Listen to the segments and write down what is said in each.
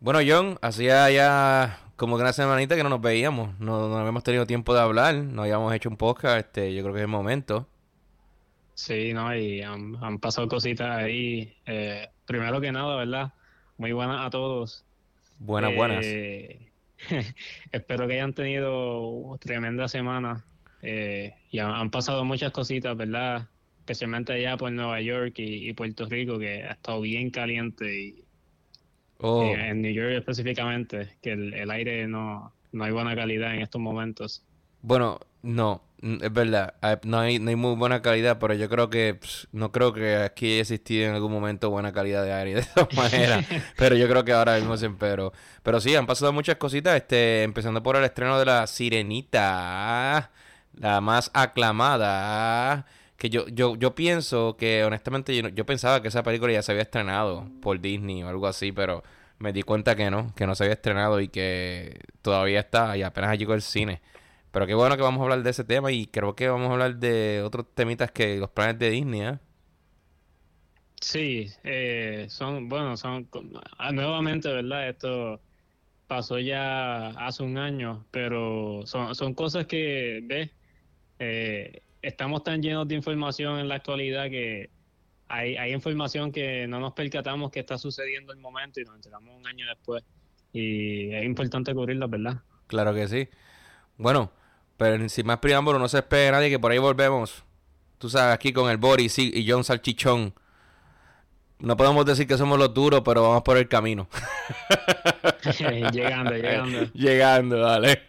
Bueno, John, hacía ya como que una semanita que no nos veíamos. No, no habíamos tenido tiempo de hablar, no habíamos hecho un podcast. Este, yo creo que es el momento. Sí, no, y han, han pasado cositas ahí. Eh, primero que nada, ¿verdad? Muy buenas a todos. Buenas, buenas. Eh, espero que hayan tenido tremenda semana. Eh, y han, han pasado muchas cositas, ¿verdad? Especialmente allá por Nueva York y, y Puerto Rico, que ha estado bien caliente. Y Oh, eh, en New York específicamente, que el, el aire no, no hay buena calidad en estos momentos. bueno, no, es verdad. No hay, no hay muy buena calidad, pero yo creo que no creo que aquí haya existido en algún momento buena calidad de aire de esa manera. Pero yo creo que ahora mismo se empeoró. Pero sí, han pasado muchas cositas, este, empezando por el estreno de La Sirenita, la más aclamada. Que yo, yo, yo pienso que, honestamente, yo, yo pensaba que esa película ya se había estrenado por Disney o algo así, pero me di cuenta que no, que no se había estrenado y que todavía está y apenas llegó al cine. Pero qué bueno que vamos a hablar de ese tema y creo que vamos a hablar de otros temitas que los planes de Disney, ¿eh? Sí, eh, son, bueno, son, ah, nuevamente, ¿verdad? Esto pasó ya hace un año, pero son, son cosas que, ¿ves? Eh, estamos tan llenos de información en la actualidad que hay, hay información que no nos percatamos que está sucediendo en el momento y nos enteramos un año después. Y es importante cubrirla, ¿verdad? Claro que sí. Bueno, pero sin más preámbulo, no se espere nadie que por ahí volvemos. Tú sabes, aquí con el Boris y John Salchichón. No podemos decir que somos los duros, pero vamos por el camino. Llegando, llegando. Llegando, dale.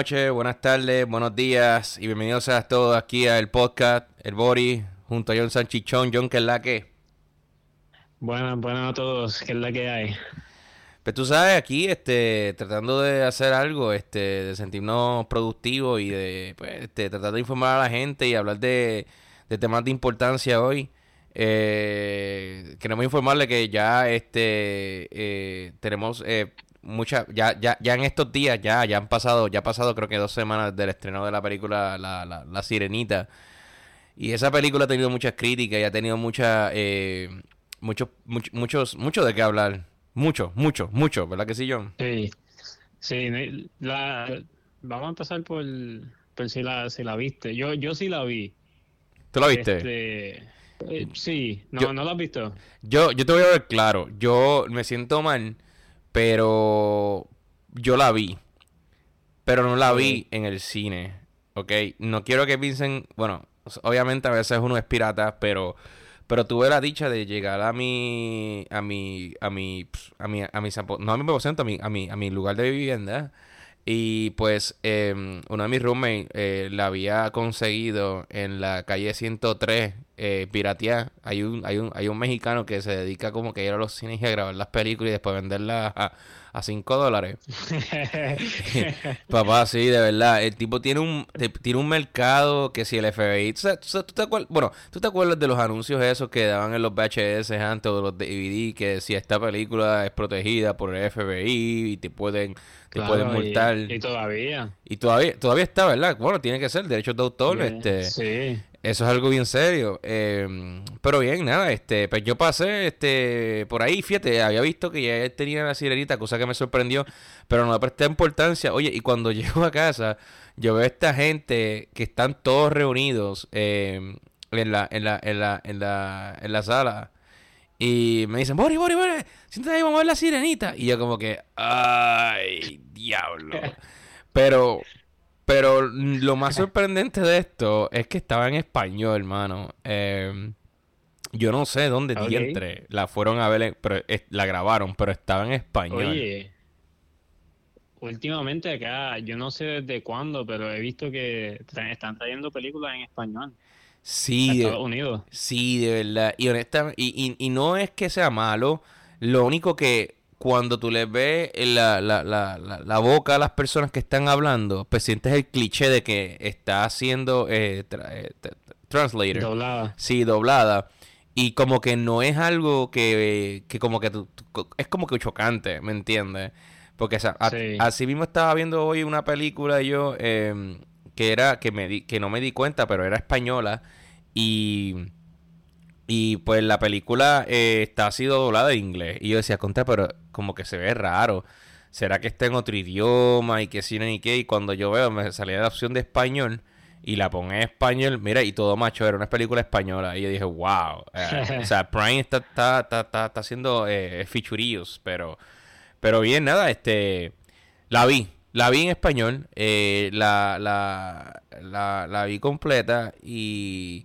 Noches, buenas tardes, buenos días y bienvenidos a todos aquí al podcast El Boris junto a John Salchichón. John, que es la que. Buenas, buenas a todos, ¿qué es la que hay? Pues tú sabes, aquí, este, tratando de hacer algo, este, de sentirnos productivos y de, pues, este, tratar de informar a la gente y hablar de, de temas de importancia hoy. Eh, queremos informarle que ya, este, eh, tenemos eh, mucha, ya, ya, ya en estos días, ya, ya han pasado, ya ha pasado creo que dos semanas del estreno de la película La, la, La Sirenita. Y esa película ha tenido muchas críticas y ha tenido mucha, eh, muchos, much- muchos, mucho de qué hablar. Mucho, mucho, mucho, ¿verdad que sí, John? Sí, sí, la, vamos a empezar por, por si la, si la viste. Yo, yo sí la vi. ¿Tú la viste? Este, eh, sí, no, Yo- no la has visto. Yo, yo te voy a ver claro, yo me siento mal, pero yo la vi, pero no la vi en el cine, ¿ok? No quiero que piensen, bueno, obviamente a veces uno es pirata, pero, pero tuve la dicha de llegar a mi, a mi, a mi, a mi, a mi, apo- no a mi a mi, a mi, a mi lugar de vivienda. Y pues em, uno de mis roommates eh, la había conseguido en la calle 103, eh, piratear. Hay un, hay un, hay un mexicano que se dedica como que a ir a los cines y a grabar las películas y después venderlas a, a 5 dólares. Papá, sí, de verdad. El tipo tiene un, tiene un mercado que si el FBI. ¿tú, tú tú te acuerdas, bueno, ¿tú te acuerdas de los anuncios esos que daban en los VHS antes o de los DVD que si esta película es protegida por el FBI y te pueden, Claro, pueden y- multar? Y, todavía. Y todavía, todavía está, ¿verdad? Bueno, tiene que ser derechos de autor, este. Sí, Eso es algo bien serio. eh, pero bien, nada, este, pues yo pasé, este, por ahí, fíjate, había visto que ya tenía la sirenita, cosa que me sorprendió, pero no le presté importancia. Oye, y cuando llego a casa, yo veo a esta gente que están todos reunidos eh, en la, en la, en la, en la, en la sala. Y me dicen, Bori, Bori, Bori, siéntate ahí, vamos a ver la sirenita. Y yo como que, ay, diablo. Pero, pero lo más sorprendente de esto es que estaba en español, hermano. Eh, yo no sé dónde Ok. diantre la fueron a ver, pero la grabaron, pero estaba en español. oye, últimamente acá, yo no sé desde cuándo, pero he visto que tra- están trayendo películas en español. Sí, Estados Unidos. Sí, de verdad. Y honestamente, y, y, y, no es que sea malo, lo único que cuando tú les ves la, la, la, la, boca a las personas que están hablando, pues sientes el cliché de que está haciendo eh, eh translator. Doblada. Sí, doblada. Y como que no es algo que, que como que es como que chocante, ¿me entiendes? Porque o sea, así mismo estaba viendo hoy una película yo eh, que era que me di, que no me di cuenta, pero era española y y pues la película eh, está ha sido doblada en inglés y yo decía, "Contra, pero como que se ve raro. ¿Será que está en otro idioma y que si no ni qué?" Y cuando yo veo me salía la opción de español y la pongo en español, mira, y todo macho, era una película española. Y yo dije, wow. Eh, o sea, Prime está, está, está, está, haciendo eh, featurillos, pero, pero bien, nada, este, la vi. La vi en español, eh, la, la, la, la, vi completa y...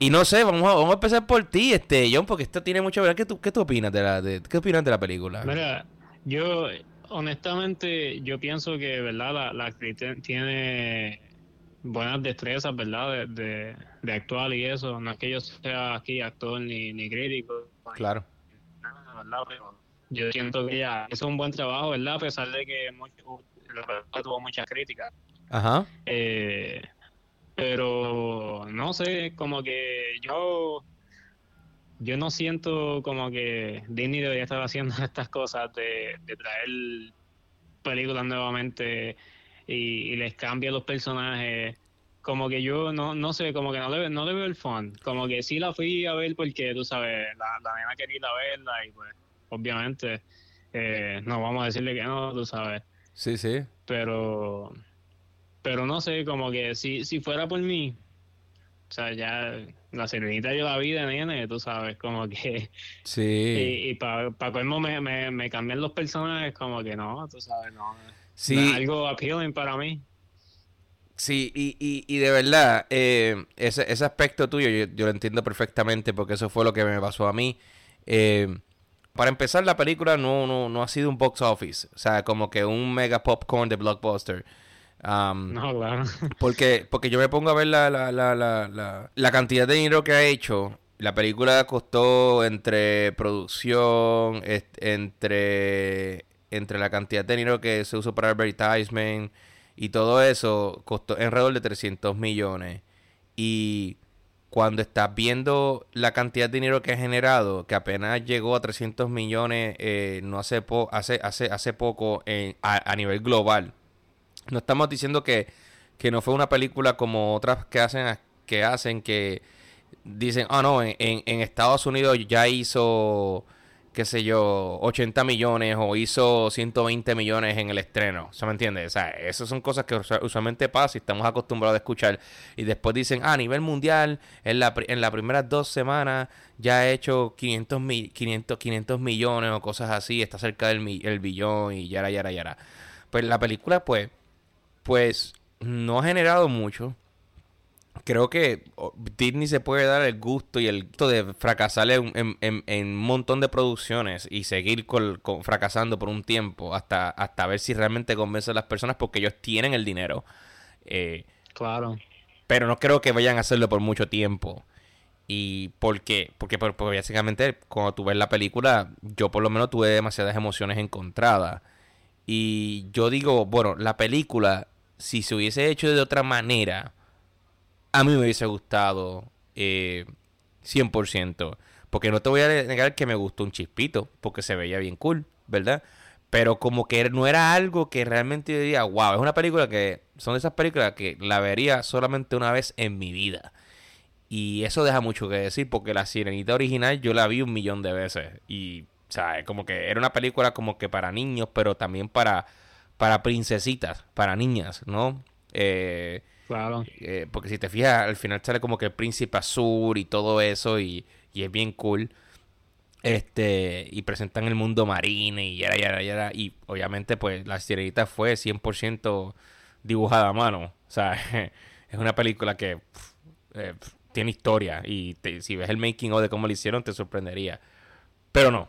Y no sé, vamos a, vamos a empezar por ti, este, John, porque esto tiene mucho que ver. ¿Qué tú, qué tú opinas de la, de, qué opinas de la película? Mira, yo honestamente, yo pienso que, ¿verdad? La, la actriz tiene buenas destrezas, ¿verdad? De, de, actuar y eso. No es que yo sea aquí actor ni, ni crítico. Claro. ¿verdad? Yo siento que ella hizo un buen trabajo, ¿verdad? A pesar de que mucho, tuvo muchas críticas. Ajá. Eh, pero no sé, como que yo yo no siento como que Disney debería estar haciendo estas cosas de, de traer películas nuevamente y, les cambia los personajes. Como que yo no, no sé, como que no le, no le veo el fun. Como que sí la fui a ver porque, tú sabes, la, la nena quería ir a verla y pues, obviamente, eh, no vamos a decirle que no, tú sabes. Sí, sí. Pero, pero no sé, como que si, si fuera por mí, o sea, ya la serenita yo la vida, nene, tú sabes, como que... Sí. Y, y para pa colmo me, me, me cambian los personajes, como que no, tú sabes, no. Sí. algo appealing para mí. Sí, y, y, y de verdad, eh, ese, ese aspecto tuyo yo, yo, lo entiendo perfectamente porque eso fue lo que me pasó a mí. Eh, para empezar, la película no, no, no ha sido un box office, o sea, como que un mega popcorn de blockbuster. Um, no, claro. Porque, porque yo me pongo a ver la, la, la, la, la cantidad de dinero que ha hecho. La película costó entre producción, entre entre la cantidad de dinero que se usó para advertisement y todo eso, costó alrededor de 300 millones. Y cuando estás viendo la cantidad de dinero que ha generado, que apenas llegó a 300 millones eh, no hace, hace, hace, hace poco a, nivel global. No estamos diciendo que, que no fue una película como otras que hacen que hacen que dicen, ah, no, en, en Estados Unidos ya hizo qué sé yo, 80 millones o hizo 120 millones en el estreno. ¿Se me entiende? O sea, esas son cosas que usualmente pasan y estamos acostumbrados a escuchar. Y después dicen, ah, a nivel mundial, en, la, en las primeras dos semanas ya ha hecho 500, 500, 500 millones o cosas así, está cerca del el billón y yara, yara, yara. Pues la película, pues, pues no ha generado mucho creo que Disney se puede dar el gusto y el gusto de fracasar en, un montón de producciones y seguir con, fracasando por un tiempo hasta, hasta ver si realmente convence a las personas porque ellos tienen el dinero. Eh, claro. Pero no creo que vayan a hacerlo por mucho tiempo. ¿Y por qué? Porque, porque básicamente cuando tú ves la película, yo por lo menos tuve demasiadas emociones encontradas. Y yo digo, bueno, la película, si se hubiese hecho de otra manera, a mí me hubiese gustado eh, 100%. Porque no te voy a negar que me gustó un chispito, porque se veía bien cool, ¿verdad? Pero como que no era algo que realmente yo diría, wow, es una película que son de esas películas que la vería solamente una vez en mi vida. Y eso deja mucho que decir, porque la sirenita original yo la vi un millón de veces. Y, sea, como que era una película como que para niños, pero también para, para princesitas, para niñas, ¿no? Eh, Claro. Eh, porque si te fijas, al final sale como que el príncipe azul y todo eso, y, es bien cool. Este, y presentan el mundo marino y ya, ya, ya, y obviamente pues la sirenita fue 100% dibujada a mano. O sea, es una película que eh, tiene historia y si ves el making of de cómo lo hicieron te sorprendería. Pero no,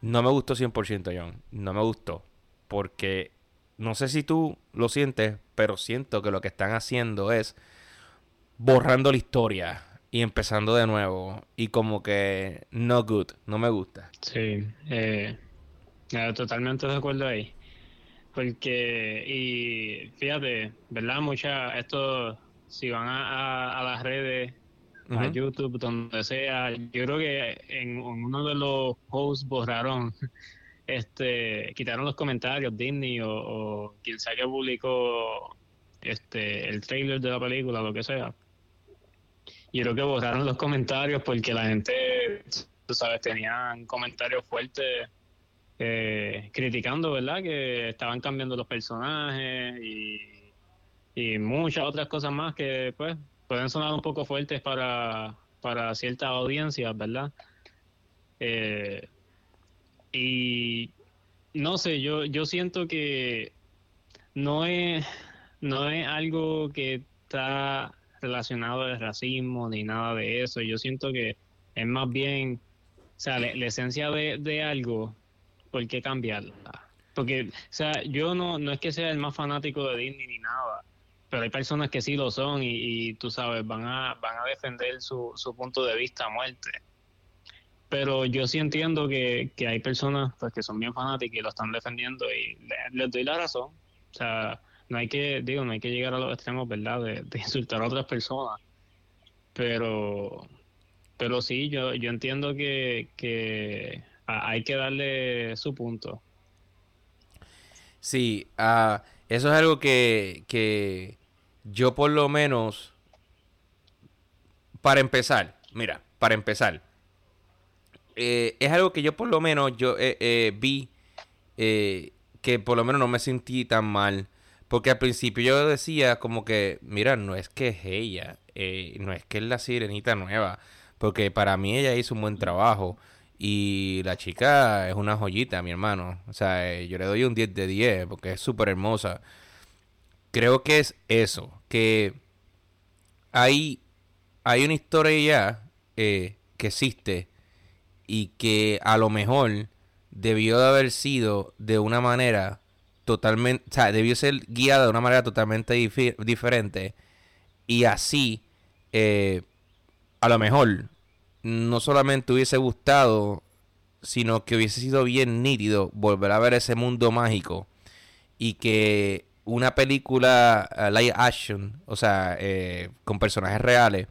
no me gustó 100% John, no me gustó porque no sé si tú lo sientes, pero siento que lo que están haciendo es borrando la historia y empezando de nuevo. Y como que no good, no me gusta. Sí, eh, totalmente de acuerdo ahí. Porque, y fíjate, ¿verdad? Mucha, esto, si van a, las redes, a YouTube, donde sea, yo creo que en, uno de los posts borraron, este, quitaron los comentarios Disney o, quien sea que publicó este, el trailer de la película, lo que sea. Yo creo que borraron los comentarios porque la gente, tú sabes, tenían comentarios fuertes eh, criticando, ¿verdad? Que estaban cambiando los personajes y, muchas otras cosas más que, pues, pueden sonar un poco fuertes para, para ciertas audiencias, ¿verdad? Eh, y no sé, yo, yo siento que no es, no es algo que está relacionado al racismo ni nada de eso. Yo siento que es más bien, o sea, la, esencia de, de algo ¿por qué cambiarla? Porque, o sea, yo no, no es que sea el más fanático de Disney ni nada, pero hay personas que sí lo son y, tú sabes, van a, van a defender su, su punto de vista a muerte. Pero yo sí entiendo que, hay personas pues, que son bien fanáticas y lo están defendiendo y les, doy la razón. O sea, no hay que, digo, no hay que llegar a los extremos, ¿verdad? De, insultar a otras personas. Pero, pero sí, yo, yo entiendo que, que hay que darle su punto. Sí, uh, eso es algo que, que yo por lo menos, para empezar, mira, para empezar, eh, es algo que yo por lo menos yo eh, eh, vi que por lo menos no me sentí tan mal. Porque al principio yo decía como que, mira, no es que es ella, no es que es la sirenita nueva, porque para mí ella hizo un buen trabajo. Y la chica es una joyita, mi hermano. O sea, yo le doy un 10 de 10 porque es súper hermosa. Creo que es eso, que hay, hay una historia ya que existe y que a lo mejor debió de haber sido de una manera totalmente, o sea, debió ser guiada de una manera totalmente diferente y así, eh, a lo mejor no solamente hubiese gustado, sino que hubiese sido bien nítido volver a ver ese mundo mágico y que una película uh, live action, o sea, eh, con personajes reales,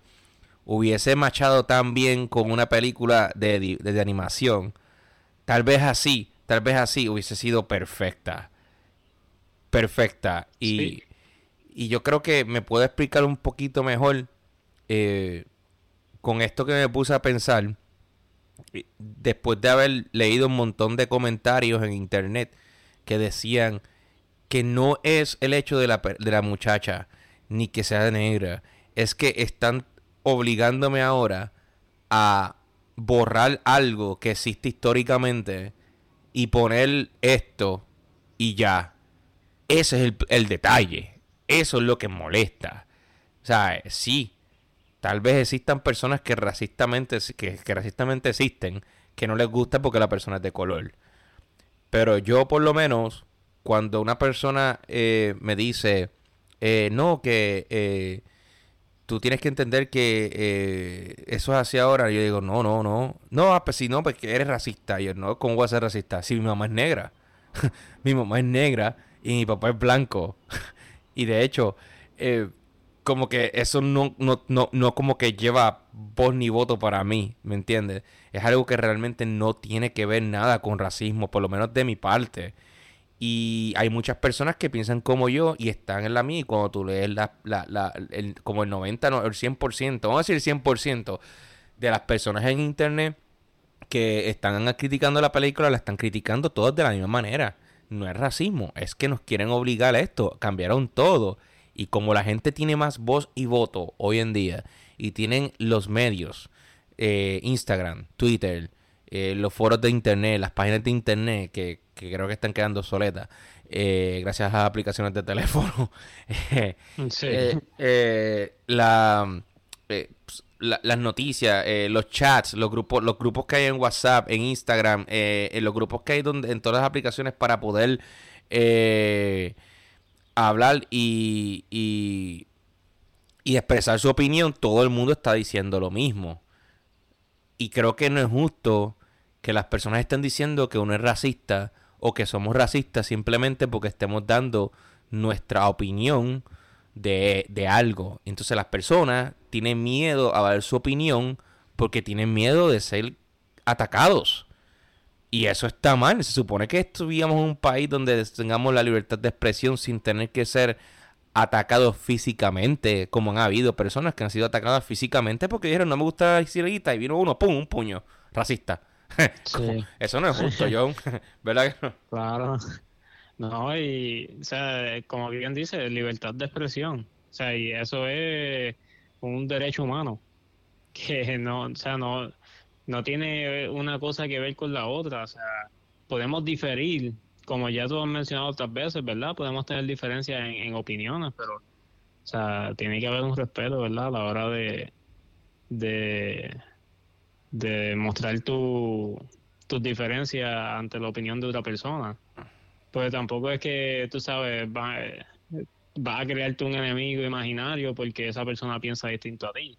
hubiese machado tan bien con una película de, de, animación, tal vez así, tal vez así hubiese sido perfecta. Perfecta. Y, y yo creo que me puedo explicar un poquito mejor eh, con esto que me puse a pensar, después de haber leído un montón de comentarios en internet que decían que no es el hecho de la, de la muchacha ni que sea negra, es que están obligándome ahora a borrar algo que existe históricamente y poner esto y ya. Ese es el, el detalle. Eso es lo que molesta. O sea, sí, Tal vez existan personas que racistamente, que, racistamente existen, que no les gusta porque la persona es de color. Pero yo por lo menos, cuando una persona eh, me dice, eh, no, que eh, tú tienes que entender que eso es así ahora, yo digo, no, no, no. No, ah, pues si no, pues que eres racista. yo, no, ¿cómo voy a ser racista? Si mi mamá es negra. mi mamá es negra y mi papá es blanco. y de hecho, como que eso no, no, no, no como que lleva voz ni voto para mí, ¿me entiendes? Es algo que realmente no tiene que ver nada con racismo, por lo menos de mi parte. Y hay muchas personas que piensan como yo y están en la mía. Y cuando tú lees la, la, la, el, como el 90, no, el 100%, vamos a decir el 100% de las personas en internet que están criticando la película, la están criticando todas de la misma manera. No es racismo, es que nos quieren obligar a esto. Cambiaron todo. Y como la gente tiene más voz y voto hoy en día y tienen los medios, eh, Instagram, Twitter, eh, los foros de internet, las páginas de internet que, creo que están quedando soletas eh, gracias a las aplicaciones de teléfono. sí. la, las noticias, los chats, los grupos, los grupos que hay en WhatsApp, en Instagram, los grupos que hay donde, en todas las aplicaciones para poder hablar y, y, y expresar su opinión, todo el mundo está diciendo lo mismo. Y creo que no es justo que las personas estén diciendo que uno es racista o que somos racistas simplemente porque estemos dando nuestra opinión de, de algo. Entonces las personas tienen miedo a dar su opinión porque tienen miedo de ser atacados. Y eso está mal. Se supone que estuviéramos en un país donde tengamos la libertad de expresión sin tener que ser atacados físicamente, como han habido personas que han sido atacadas físicamente porque dijeron no me gusta la y vino uno, pum, un puño, racista. Eso no es justo, John. ¿Verdad que no? Claro. No, y, o sea, como bien dice, libertad de expresión. O sea, y eso es un derecho humano. Que no, o sea, no, no tiene una cosa que ver con la otra. O sea, podemos diferir, como ya tú has mencionado otras veces, ¿verdad? Podemos tener diferencias en, opiniones, pero, o sea, tiene que haber un respeto, ¿verdad? A la hora de, de, de mostrar tu, tus diferencias ante la opinión de otra persona. Pues tampoco es que, tú sabes, va, va a crearte un enemigo imaginario porque esa persona piensa distinto a ti.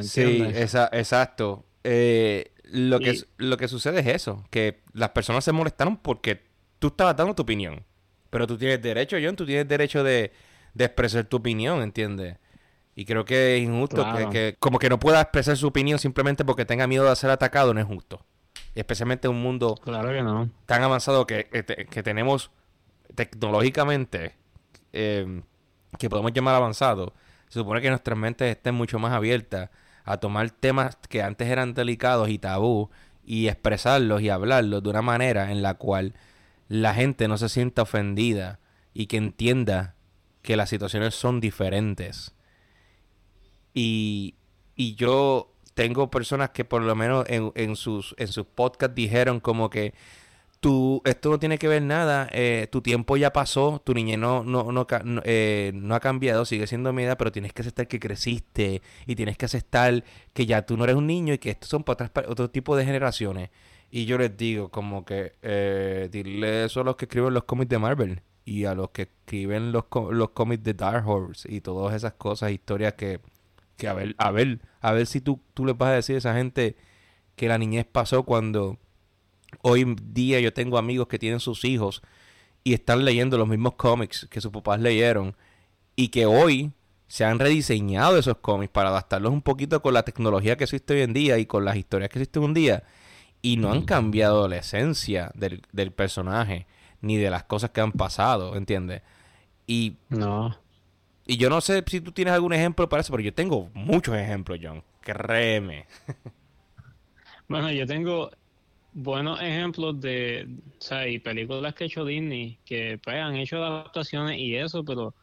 Sí, esa, exacto. Eh, lo, que, lo que sucede es eso, que las personas se molestaron porque tú estabas dando tu opinión. Pero tú tienes derecho, John, tú tienes derecho de, expresar tu opinión, ¿entiendes? Y creo que es injusto que, como que no pueda expresar su opinión simplemente porque tenga miedo de ser atacado, no es justo. especialmente en un mundo tan avanzado que, que, tenemos tecnológicamente, eh, que podemos llamar avanzado. Se supone que nuestras mentes estén mucho más abiertas a tomar temas que antes eran delicados y tabú y expresarlos y hablarlos de una manera en la cual la gente no se sienta ofendida y que entienda que las situaciones son diferentes. Y, y yo tengo personas que por lo menos en, en sus, en sus podcasts dijeron como que esto no tiene que ver nada, eh, tu tiempo ya pasó, tu niñez no, no, no, eh, no, ha cambiado, sigue siendo mi edad, pero tienes que aceptar que creciste y tienes que aceptar que ya tú no eres un niño y que estos son para otro tipo de generaciones. Y yo les digo como que eh, dile eso a los que escriben los cómics de Marvel y a los que escriben los, los cómics de Dark Horse y todas esas cosas, historias que, que a ver, a ver, a ver si tú, tú les vas a decir a esa gente que la niñez pasó cuando Hoy día yo tengo amigos que tienen sus hijos y están leyendo los mismos cómics que sus papás leyeron y que hoy se han rediseñado esos cómics para adaptarlos un poquito con la tecnología que existe hoy en día y con las historias que existen un día y no han cambiado la esencia del, del personaje ni de las cosas que han pasado, ¿entiendes? Y no. Y yo no sé si tú tienes algún ejemplo para eso, pero yo tengo muchos ejemplos, John. Créeme. bueno, yo tengo buenos ejemplos de, o sea, y películas que ha hecho Disney que pues han hecho adaptaciones y eso, pero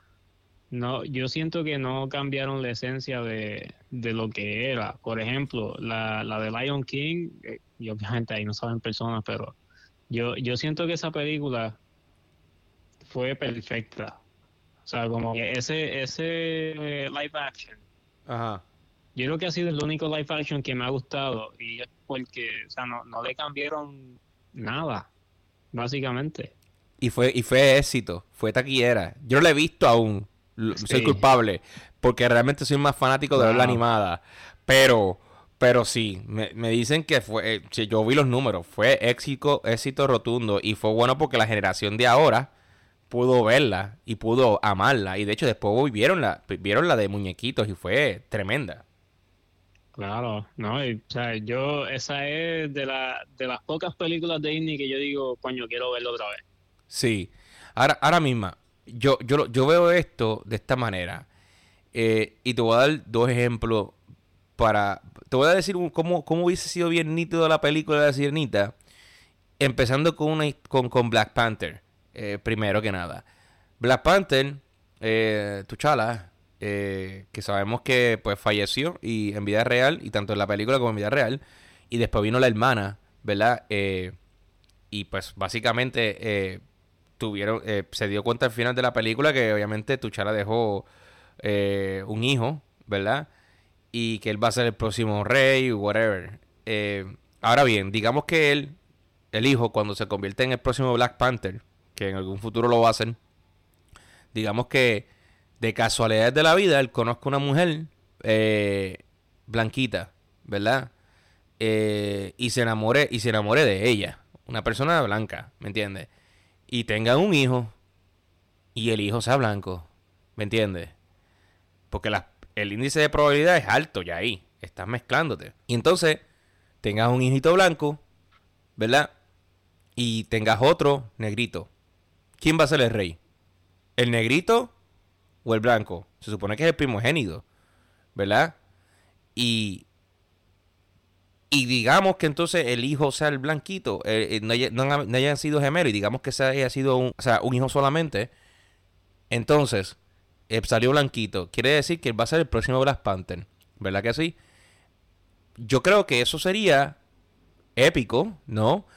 no, yo siento que no cambiaron la esencia de, de lo que era. Por ejemplo, la, la de Lion King, eh, y obviamente ahí no saben personas, pero yo, yo siento que esa película fue perfecta. O sea, como que ese, ese live action. Ajá yo creo que ha sido el único live action que me ha gustado y es porque, o sea, no, no le cambiaron nada, básicamente. Y fue, y fue éxito, fue taquillera. Yo no la he visto aún, soy culpable, porque realmente soy más fanático de la animada. Pero, pero sí, me, me dicen que fue, eh, si yo vi los números, fue éxito, éxito rotundo y fue bueno porque la generación de ahora pudo verla y pudo amarla. Y de hecho después vieron la, vieron la de muñequitos y fue tremenda. Claro, no, o sea, yo, esa es de, la, de las pocas películas de Disney que yo digo, coño, quiero verlo otra vez. Sí, ahora, ahora misma, yo, yo, yo veo esto de esta manera, eh, y te voy a dar dos ejemplos para, te voy a decir cómo, cómo hubiese sido bien nítido la película de la Sirenita, empezando con, una, con, con Black Panther, eh, primero que nada. Black Panther, eh, Tuchala, eh, que sabemos que pues falleció y en vida real, y tanto en la película como en vida real, y después vino la hermana, ¿verdad? Eh, y pues básicamente eh, tuvieron, se dio cuenta al final de la película que obviamente Tuchala dejó un hijo, ¿verdad? Y que él va a ser el próximo rey, whatever. ahora bien, digamos que él, el hijo, cuando se convierte en el próximo Black Panther, que en algún futuro lo va a hacer, digamos que de casualidad de la vida, él conozca una mujer eh, blanquita, ¿verdad? Eh, y se enamore, y se enamore de ella, una persona blanca, ¿me entiendes? Y tenga un hijo y el hijo sea blanco, ¿me entiendes? Porque el índice de probabilidad es alto ya ahí, estás mezclándote. Y entonces tengas un hijito blanco, ¿verdad? Y tengas otro negrito. ¿Quién va a ser el rey? ¿El negrito o el blanco? Se supone que es el primogénito, ¿verdad? Y, y digamos que entonces el hijo sea el blanquito, eh, eh, no, hayan sido gemelos y digamos que haya sido un, o sea, un hijo solamente, entonces eh, salió blanquito. Quiere decir que va a ser el próximo Black Panther, ¿verdad que sí? Yo creo que eso sería épico, ¿no?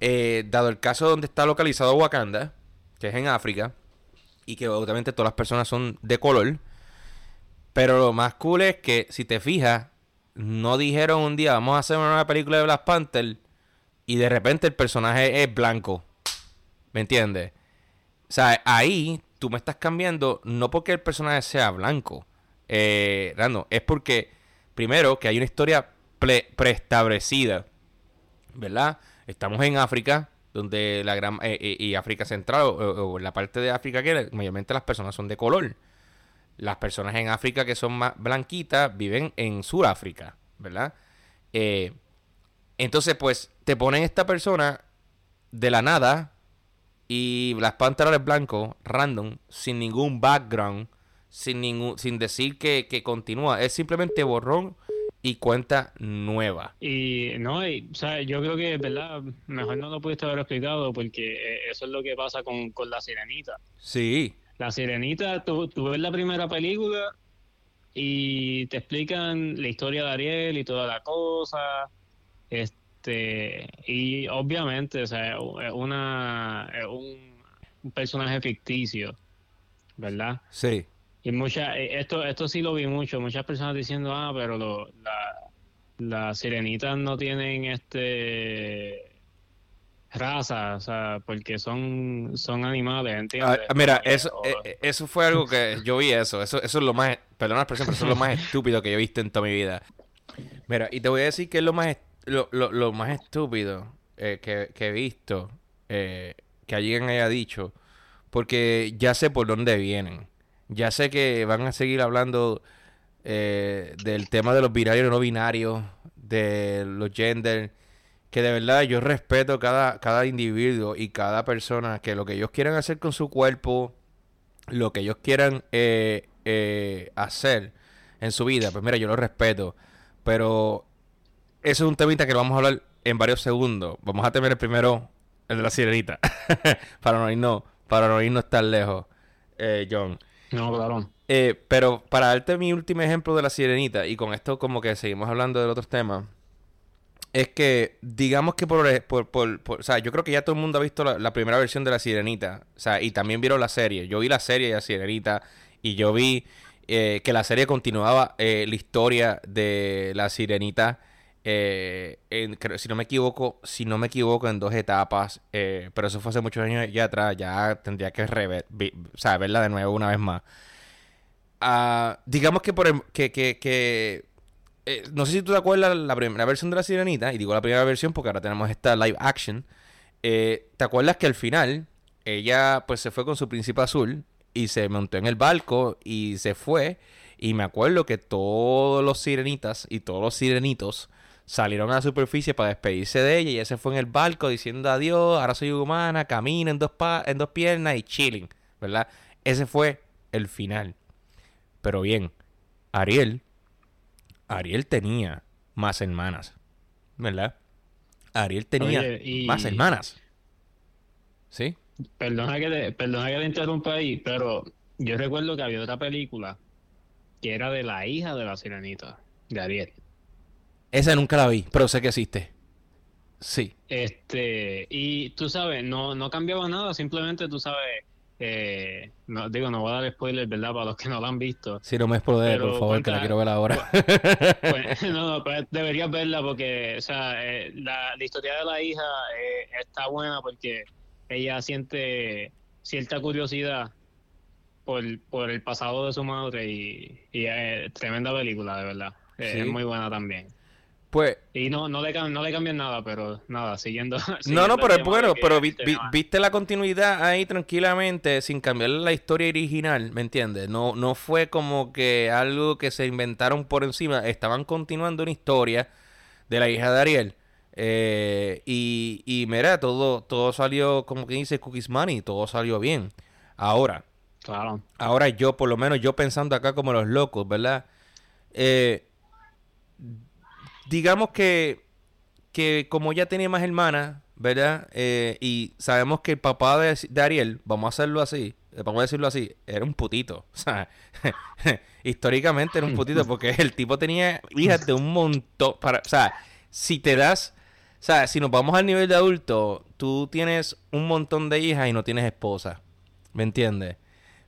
dado el caso donde está localizado Wakanda, que es en África, y que obviamente todas las personas son de color. Pero lo más cool es que, si te fijas, no dijeron un día, vamos a hacer una nueva película de Black Panther, y de repente el personaje es blanco. ¿Me entiendes? O sea, ahí tú me estás cambiando, no porque el personaje sea blanco, eh, es porque, primero, que hay una historia preestablecida, ¿verdad? Estamos en África, donde la gran eh, eh, y África Central o, la parte de África que mayormente las personas son de color. Las personas en África que son más blanquitas viven en Sudáfrica, ¿verdad? Eh, entonces, pues, te ponen esta persona de la nada y las pantalones blancos, random, sin ningún background, sin ningún, sin decir que, que continúa. Es simplemente borrón y cuenta nueva. Y no, o sea, yo creo que, ¿verdad? Mejor no lo pudiste haber explicado porque eh, eso es lo que pasa con, la sirenita. Sí. La sirenita, tú, ves la primera película y te explican la historia de Ariel y toda la cosa. Este, y obviamente, o sea, es una, un, un personaje ficticio, ¿verdad? Sí. Y mucha, eh, esto, esto sí lo vi mucho, muchas personas diciendo, ah, pero lo, la, las sirenitas no tienen este raza, o sea, porque son, son animales, ¿entiendes? Ah, mira, eso, eh, eso fue algo que yo vi eso, eso, eso es lo más, perdona pero eso es lo más estúpido que yo he visto en toda mi vida. Mira, y te voy a decir que es lo más, lo, lo, lo más estúpido eh, que, que, he visto, que alguien haya dicho, porque ya sé por dónde vienen. Ya sé que van a seguir hablando eh, del tema de los binarios y no binarios, de los gender, que de verdad yo respeto cada, cada individuo y cada persona, que lo que ellos quieran hacer con su cuerpo, lo que ellos quieran eh, eh, hacer en su vida, pues mira, yo lo respeto. Pero eso es un temita que lo vamos a hablar en varios segundos. Vamos a tener el primero, el de la sirenita, para no irnos, para no irnos tan lejos, John. No, claro. Eh, pero para darte mi último ejemplo de la sirenita, y con esto como que seguimos hablando de otros temas, es que digamos que por, por, por, o sea, yo creo que ya todo el mundo ha visto la, primera versión de la sirenita, o sea, y también vieron la serie. Yo vi la serie de la sirenita y yo vi eh, que la serie continuaba eh, la historia de la sirenita. Si no me equivoco, si no me equivoco, en dos etapas, pero eso fue hace muchos años ya atrás, ya tendría que rever, sea, verla de nuevo una vez más. Ah, digamos que por que, que, eh, no sé si tú te acuerdas la primera versión de la sirenita, y digo la primera versión porque ahora tenemos esta live action. Eh, ¿Te acuerdas que al final ella pues se fue con su príncipe azul y se montó en el barco y se fue? Y me acuerdo que todos los sirenitas y todos los sirenitos salieron a la superficie para despedirse de ella y ella se fue en el barco diciendo adiós, ahora soy humana, camino en dos, en dos piernas y chilling, ¿verdad? Ese fue el final. Pero bien, Ariel, Ariel tenía más hermanas, ¿verdad? Ariel tenía más hermanas. ¿Sí? Perdona que, te, perdona que te interrumpa ahí, pero yo recuerdo que había otra película que era de la hija de la sirenita, de Ariel. Esa nunca la vi, pero sé que existe. Sí. Este, y tú sabes, no, no cambiaba nada, simplemente tú sabes, eh, no, digo, no voy a dar spoiler, ¿verdad? Para los que no lo han visto. Si no me spoiler, por favor, que la quiero ver ahora. Pues, no, pues deberías verla porque, o sea, eh, la, historia de la hija eh, está buena porque ella siente cierta curiosidad por, por el pasado de su madre y, y eh, tremenda película, de verdad. Eh, Sí. Es muy buena también. Pues, Y no, no le no le cambian nada, pero nada, siguiendo. no, siguiendo no, pero es bueno, pero vi- este vi- viste la continuidad ahí tranquilamente, sin cambiar la historia original, ¿me entiendes? No, no fue como que algo que se inventaron por encima, estaban continuando una historia de la hija de Ariel. Eh, y, y mira, todo, todo salió, como que dice Cookies Money, todo salió bien. Ahora, Claro. Ahora yo, por lo menos yo pensando acá como los locos, ¿verdad? Eh, digamos que, que como ya tenía más hermanas, ¿verdad? Eh, y sabemos que el papá de, de Ariel, vamos a hacerlo así, eh, vamos a decirlo así, era un putito. O sea, históricamente era un putito porque el tipo tenía hijas de un montón. Para, o sea, si te das... O sea, si nos vamos al nivel de adulto, tú tienes un montón de hijas y no tienes esposa. ¿Me entiendes?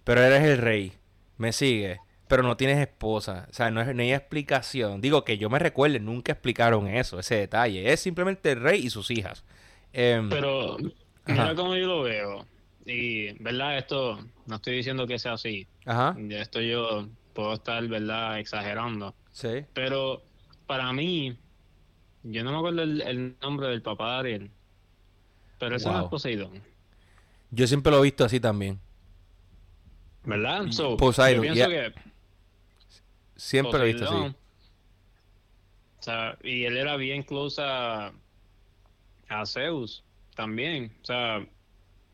Pero eres el rey. Me sigue. Pero no tienes esposa. O sea, no, es- no hay explicación. Digo que yo me recuerde, nunca explicaron eso, ese detalle. Es simplemente el rey y sus hijas. Em, Pero Ajá. mira cómo yo lo veo. Y, ¿verdad? Esto, no estoy diciendo que sea así. Ajá. Esto yo puedo estar, ¿verdad? Exagerando. Sí. Pero para mí, yo no me acuerdo el, el nombre del papá de Ariel. Pero ese no Wow. es Poseidón. Yo siempre lo he visto así también. ¿Verdad? So, Poseidon, yo pienso yeah. que Siempre lo he visto así. O sea, y él era bien close a, a Zeus también. O sea,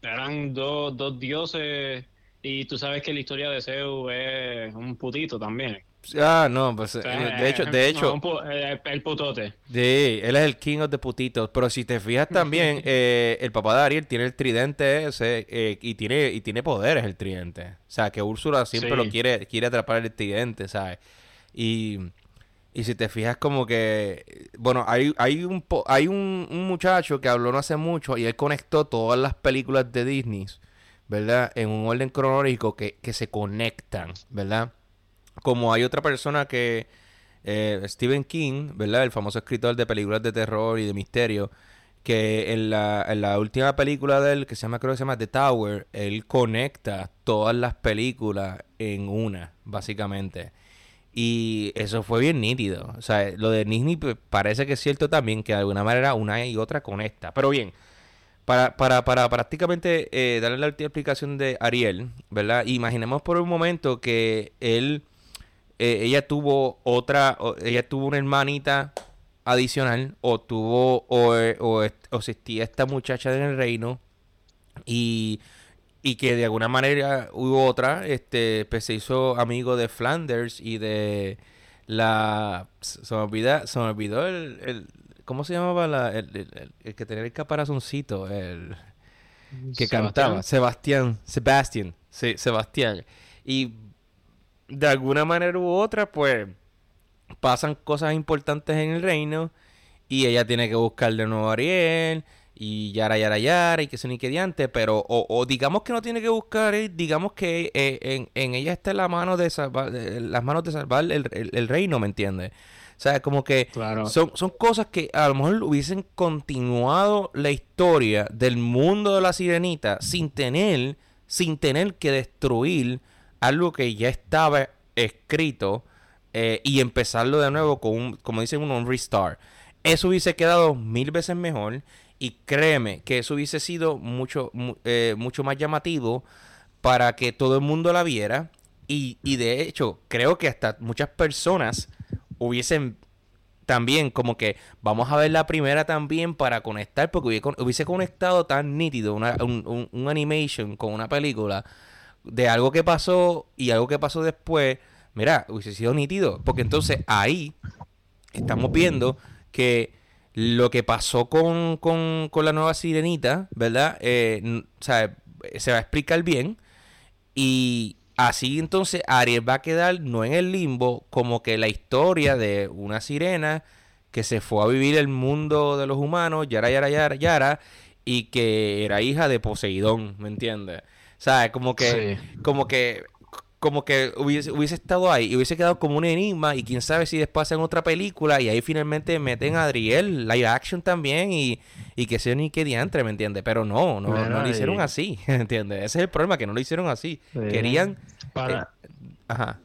eran dos, dos dioses. Y tú sabes que la historia de Zeus es un putito también. Ah, no, pues O eh, sea, de hecho, de hecho, un pu- eh, el putote. Sí, él es el king of the putitos. Pero si te fijas también, eh, el papá de Ariel tiene el tridente ese eh, y tiene y tiene poderes el tridente. O sea, que Úrsula siempre Sí. lo quiere quiere atrapar el tridente, ¿sabes? Y, y si te fijas como que bueno, hay hay un hay un, un muchacho que habló no hace mucho y él conectó todas las películas de Disney, ¿verdad? En un orden cronológico que, que se conectan, ¿verdad? Como hay otra persona que eh, Stephen King, ¿verdad? El famoso escritor de películas de terror y de misterio, que en la, en la última película de él, que se llama, creo que se llama The Tower, él conecta todas las películas en una, básicamente. Y eso fue bien nítido. O sea, lo de Disney pues, parece que es cierto también, que de alguna manera una y otra conecta. Pero bien, para, para, para prácticamente eh, darle la última explicación de Ariel, ¿verdad? Imaginemos por un momento que él, eh, ella tuvo otra, o- ella tuvo una hermanita adicional, o tuvo, o, eh, o, o existía esta muchacha en el reino, y, y que de alguna manera hubo otra, este, pues se hizo amigo de Flanders y de la, se me olvida, se me olvidó el, el ¿cómo se llamaba la, el, el- el- el que tenía el caparazoncito? El que cantaba, Sebastián, Sebastián, sí, Sebastián. Y de alguna manera u otra, pues pasan cosas importantes en el reino y ella tiene que buscar de nuevo a Ariel y yara, yara, yara y que se ni que diante, pero o, o digamos que no tiene que buscar, eh, digamos que eh, en, en ella está la mano de salvar, las manos de salvar el, el- el reino, ¿me entiendes? O sea, como que Claro. son, son cosas que a lo mejor hubiesen continuado la historia del mundo de la sirenita sin tener, sin tener que destruir algo que ya estaba escrito eh, y empezarlo de nuevo con un, como dicen un restart. Eso hubiese quedado mil veces mejor y créeme que eso hubiese sido mucho, mu- eh, mucho más llamativo para que todo el mundo la viera y, y de hecho creo que hasta muchas personas hubiesen también como que vamos a ver la primera también para conectar porque hubiese conectado tan nítido una, un, un- un animation con una película de algo que pasó y algo que pasó después mira hubiese sido nítido porque entonces ahí estamos viendo que lo que pasó con, con, con la nueva sirenita, ¿verdad? Eh, o sea, se va a explicar bien. Y así entonces Ariel va a quedar no en el limbo, como que la historia de una sirena que se fue a vivir el mundo de los humanos, yara, yara, yara, yara, y que era hija de Poseidón, ¿me entiendes? Sea, como que, Sí. como que como que hubiese, hubiese estado ahí y hubiese quedado como un enigma y quién sabe si después hacen otra película y ahí finalmente meten a Adriel live action también y, y que sea ni que diantre, ¿me entiendes? Pero no, no, no lo hicieron así, ¿entiendes? Ese es el problema, que no lo hicieron así. Querían... Para... Eh, ajá.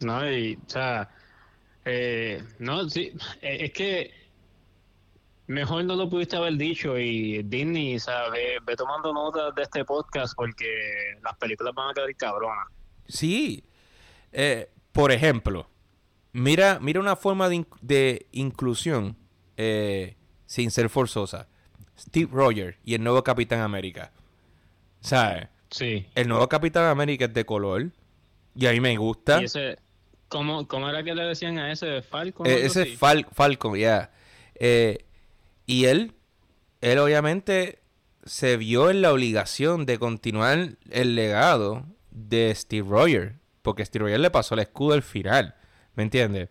No, y, o sea, eh, no, sí, eh, es que mejor no lo pudiste haber dicho y Disney, ¿sabes? Ve, tomando notas de este podcast porque las películas van a quedar cabronas. Sí. Eh, por ejemplo, mira, mira una forma de, inclusión eh, sin ser forzosa. Steve Rogers y el nuevo Capitán América. ¿Sabes? Sí. El nuevo Capitán América es de color. Y a mí me gusta. ¿Y ese, ¿cómo, cómo era que le decían a ese Falcon? Eh, ese Fal Falcon, ya. Eh, y él, él obviamente se vio en la obligación de continuar el legado de Steve Rogers, porque Steve Rogers le pasó el escudo al final, ¿me entiendes?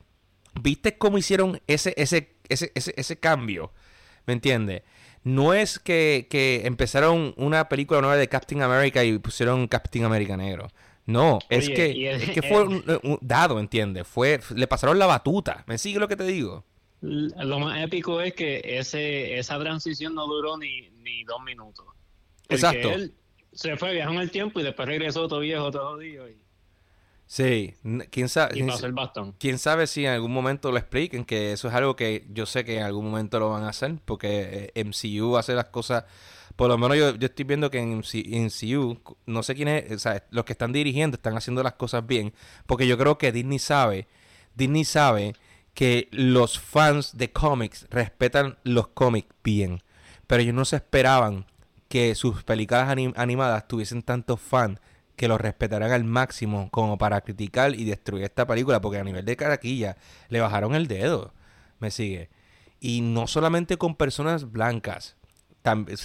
¿Viste cómo hicieron ese, ese, ese, ese, cambio? ¿Me entiendes? No es que, empezaron una película nueva de Captain America y pusieron Captain America negro. No, es, que, es que fue un, dado, ¿entiendes? Fue, le pasaron la batuta. ¿Me sigue lo que te digo? Lo más épico es que ese esa transición no duró ni, ni dos minutos. Exacto. Él se fue, viajó en el tiempo y después regresó todo viejo, todo jodido. Y... Sí, quién sabe. Y pasó el bastón. Quién sabe si en algún momento lo expliquen, que eso es algo que yo sé que en algún momento lo van a hacer, porque eh, MCU hace las cosas. Por lo menos yo, yo estoy viendo que en MCU, no sé quiénes, o sea, los que están dirigiendo están haciendo las cosas bien, porque yo creo que Disney sabe, Disney sabe que los fans de cómics respetan los cómics bien. Pero ellos no se esperaban que sus películas animadas tuviesen tantos fans que los respetaran al máximo como para criticar y destruir esta película. Porque a nivel de caraquilla le bajaron el dedo. Me sigue. Y no solamente con personas blancas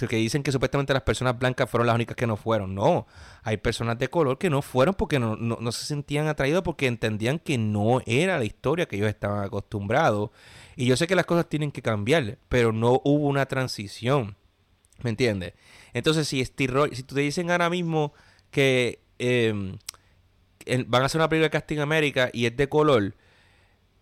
que dicen que supuestamente las personas blancas fueron las únicas que no fueron. No, hay personas de color que no fueron porque no, no, se sentían atraídos porque entendían que no era la historia que ellos estaban acostumbrados. Y yo sé que las cosas tienen que cambiar, pero no hubo una transición. ¿Me entiendes? Entonces, si, si te dicen ahora mismo que em, van a hacer una película de Casting América y es de color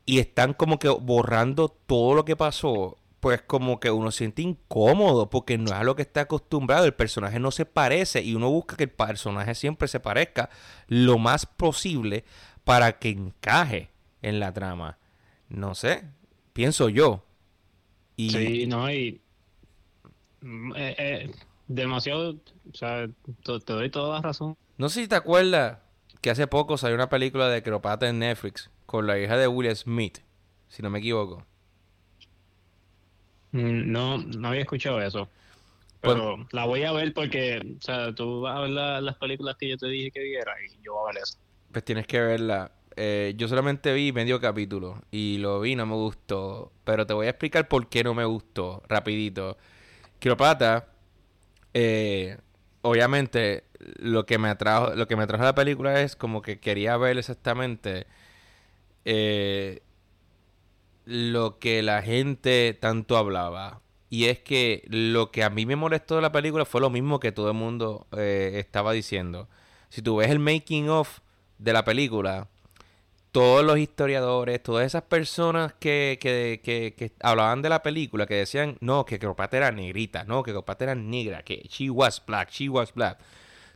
y están como que borrando todo lo que pasó, pues como que uno siente incómodo porque no es a lo que está acostumbrado, el personaje no se parece y uno busca que el personaje siempre se parezca lo más posible para que encaje en la trama. No sé, pienso yo. Y... Sí, no, hay mm, eh, eh, demasiado, o sea, te, doy toda la razón. No sé si te acuerdas que hace poco salió una película de Cleopatra en Netflix con la hija de Will Smith, si no me equivoco. Mm, no, no había escuchado eso. Pues Pero la voy a ver porque, o sea, tú vas a ver las películas que yo te dije que viera y yo voy a ver eso. Pues tienes que verla. Eh, yo solamente vi medio capítulo y lo vi, no me gustó. Pero te voy a explicar por qué no me gustó, rapidito. Cleopatra, eh, obviamente, lo que me atrajo, lo que me atrajo a la película es como que quería ver exactamente eh, lo que la gente tanto hablaba. Y es que lo que a mí me molestó de la película fue lo mismo que todo el mundo eh, estaba diciendo. Si tú ves el making of de la película, todos los historiadores, todas esas personas que, que, que, hablaban de la película, que decían, no, que Cleopatra era negrita, no, que Cleopatra era negra, que she was black, she was black.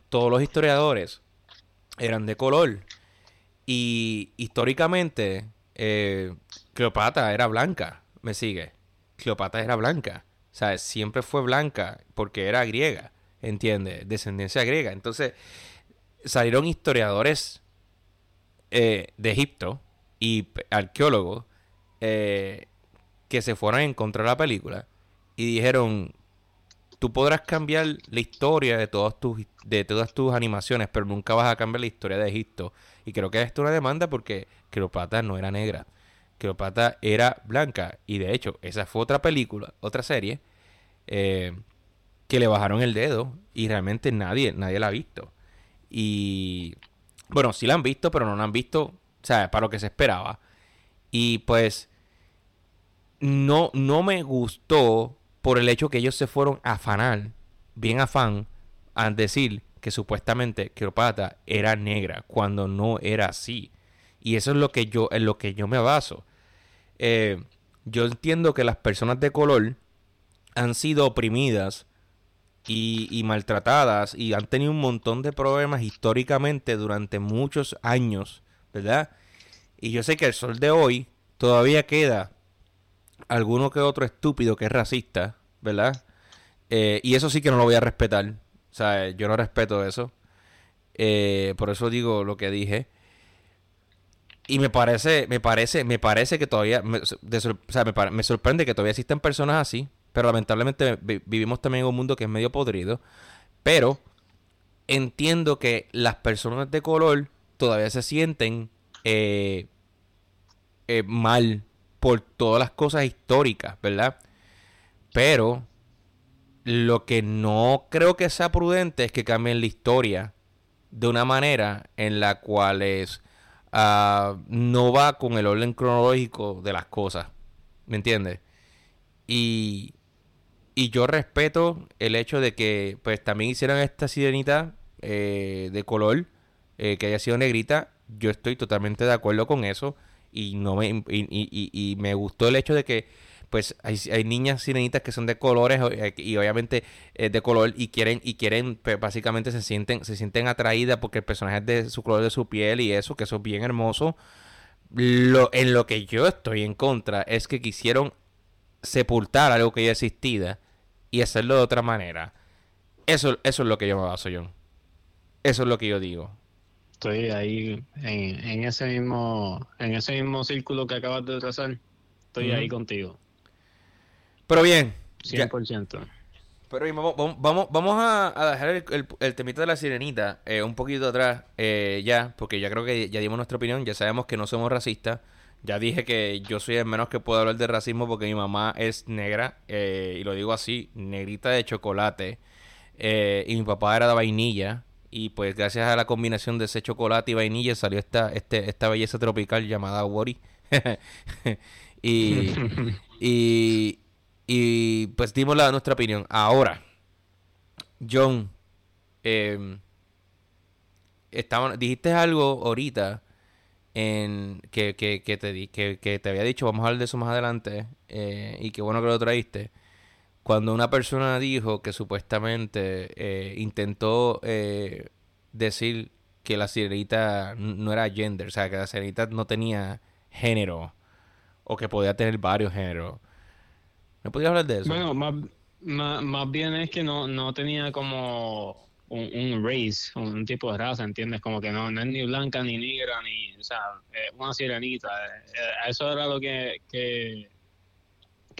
Todos los historiadores eran de color. Y históricamente, eh, Cleopatra era blanca, me sigue. Cleopatra era blanca. O sea, siempre fue blanca porque era griega, ¿entiendes? Descendencia griega. Entonces, salieron historiadores eh, de Egipto y arqueólogos eh, que se fueron a encontrar la película y dijeron, tú podrás cambiar la historia de, todas tus, de todas tus animaciones, pero nunca vas a cambiar la historia de Egipto. Y creo que esto es una demanda porque Cleopatra no era negra. Cleopatra era blanca. Y de hecho, esa fue otra película, otra serie, eh, que le bajaron el dedo y realmente nadie, nadie la ha visto. Y bueno, sí la han visto, pero no la han visto, o sea, para lo que se esperaba. Y pues no, no me gustó por el hecho que ellos se fueron a afanar, bien afán, a decir que supuestamente Cleopatra era negra cuando no era así. Y eso es lo que yo, en lo que yo me baso. Eh, yo entiendo que las personas de color han sido oprimidas y, maltratadas y han tenido un montón de problemas históricamente durante muchos años, ¿verdad? Y yo sé que el sol de hoy todavía queda alguno que otro estúpido que es racista, ¿verdad? Eh, y eso sí que no lo voy a respetar. O sea, yo no respeto eso. Eh, por eso digo lo que dije. Y me parece, me parece, me parece que todavía, me, o sea, me, me, sorprende que todavía existen personas así, pero lamentablemente vivimos también en un mundo que es medio podrido. Pero entiendo que las personas de color todavía se sienten eh, eh, mal por todas las cosas históricas, ¿verdad? Pero lo que no creo que sea prudente es que cambien la historia de una manera en la cual es uh, no va con el orden cronológico de las cosas. ¿Me entiendes? Y, y yo respeto el hecho de que pues también hicieran esta sirenita eh, de color, eh, que haya sido negrita. Yo estoy totalmente de acuerdo con eso. Y no me, y, y, y me gustó el hecho de que pues hay, hay, niñas sirenitas que son de colores eh, y obviamente eh, de color y quieren y quieren pues, básicamente se sienten se sienten atraídas porque el personaje es de su color de su piel y eso que eso es bien hermoso. Lo en lo que yo estoy en contra es que quisieron sepultar algo que ya existía y hacerlo de otra manera. Eso eso es lo que yo me baso John. Eso es lo que yo digo. Estoy ahí en, en ese mismo en ese mismo círculo que acabas de trazar. Estoy ahí contigo pero bien. 100%. pero bien, vamos, vamos, vamos a, dejar el, el, temita de la sirenita eh, un poquito atrás eh, ya, porque ya creo que ya dimos nuestra opinión, ya sabemos que no somos racistas. Ya dije que yo soy el menos que puedo hablar de racismo porque mi mamá es negra, eh, y lo digo así, negrita de chocolate, y mi papá era de vainilla, y pues gracias a la combinación de ese chocolate y vainilla salió esta, este, esta belleza tropical llamada Wori. y, y, y pues dimos la, nuestra opinión. Ahora, John, eh, dijiste algo ahorita en que, que, que te, que, que, te había dicho, vamos a hablar de eso más adelante, eh, y qué bueno que lo traíste. Cuando una persona dijo que supuestamente eh, intentó eh, decir que la sirenita no era gender, o sea, que la sirenita no tenía género, o que podía tener varios géneros. ¿Me podrías hablar de eso? Bueno, más, más, bien es que no, no tenía como un, race, un tipo de raza, ¿entiendes? Como que no, es ni blanca, ni negra, ni, o sea, una sirenita. Eh, a eso era lo que, que,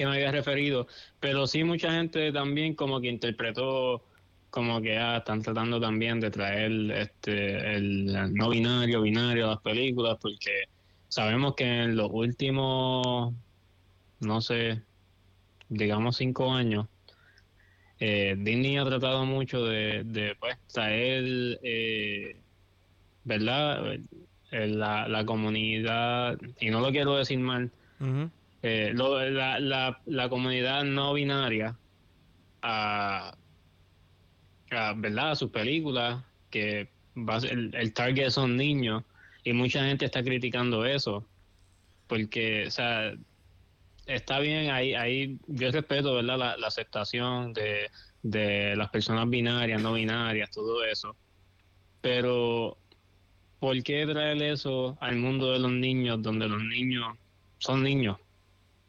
me había referido. Pero sí mucha gente también como que interpretó como que ah, están tratando también de traer este el no binario, binario a las películas, porque sabemos que en los últimos, no sé, digamos, cinco años, eh, Disney ha tratado mucho de, de pues, traer, eh, ¿verdad? Eh, la, la, comunidad, y no lo quiero decir mal, eh, la, la, la, comunidad no binaria a, ¿verdad? a sus películas, que va el, el target son niños, y mucha gente está criticando eso, porque, o sea, está bien, ahí, ahí yo respeto, ¿verdad? La, aceptación de, de las personas binarias, no binarias, todo eso. Pero, ¿por qué traer eso al mundo de los niños, donde los niños son niños?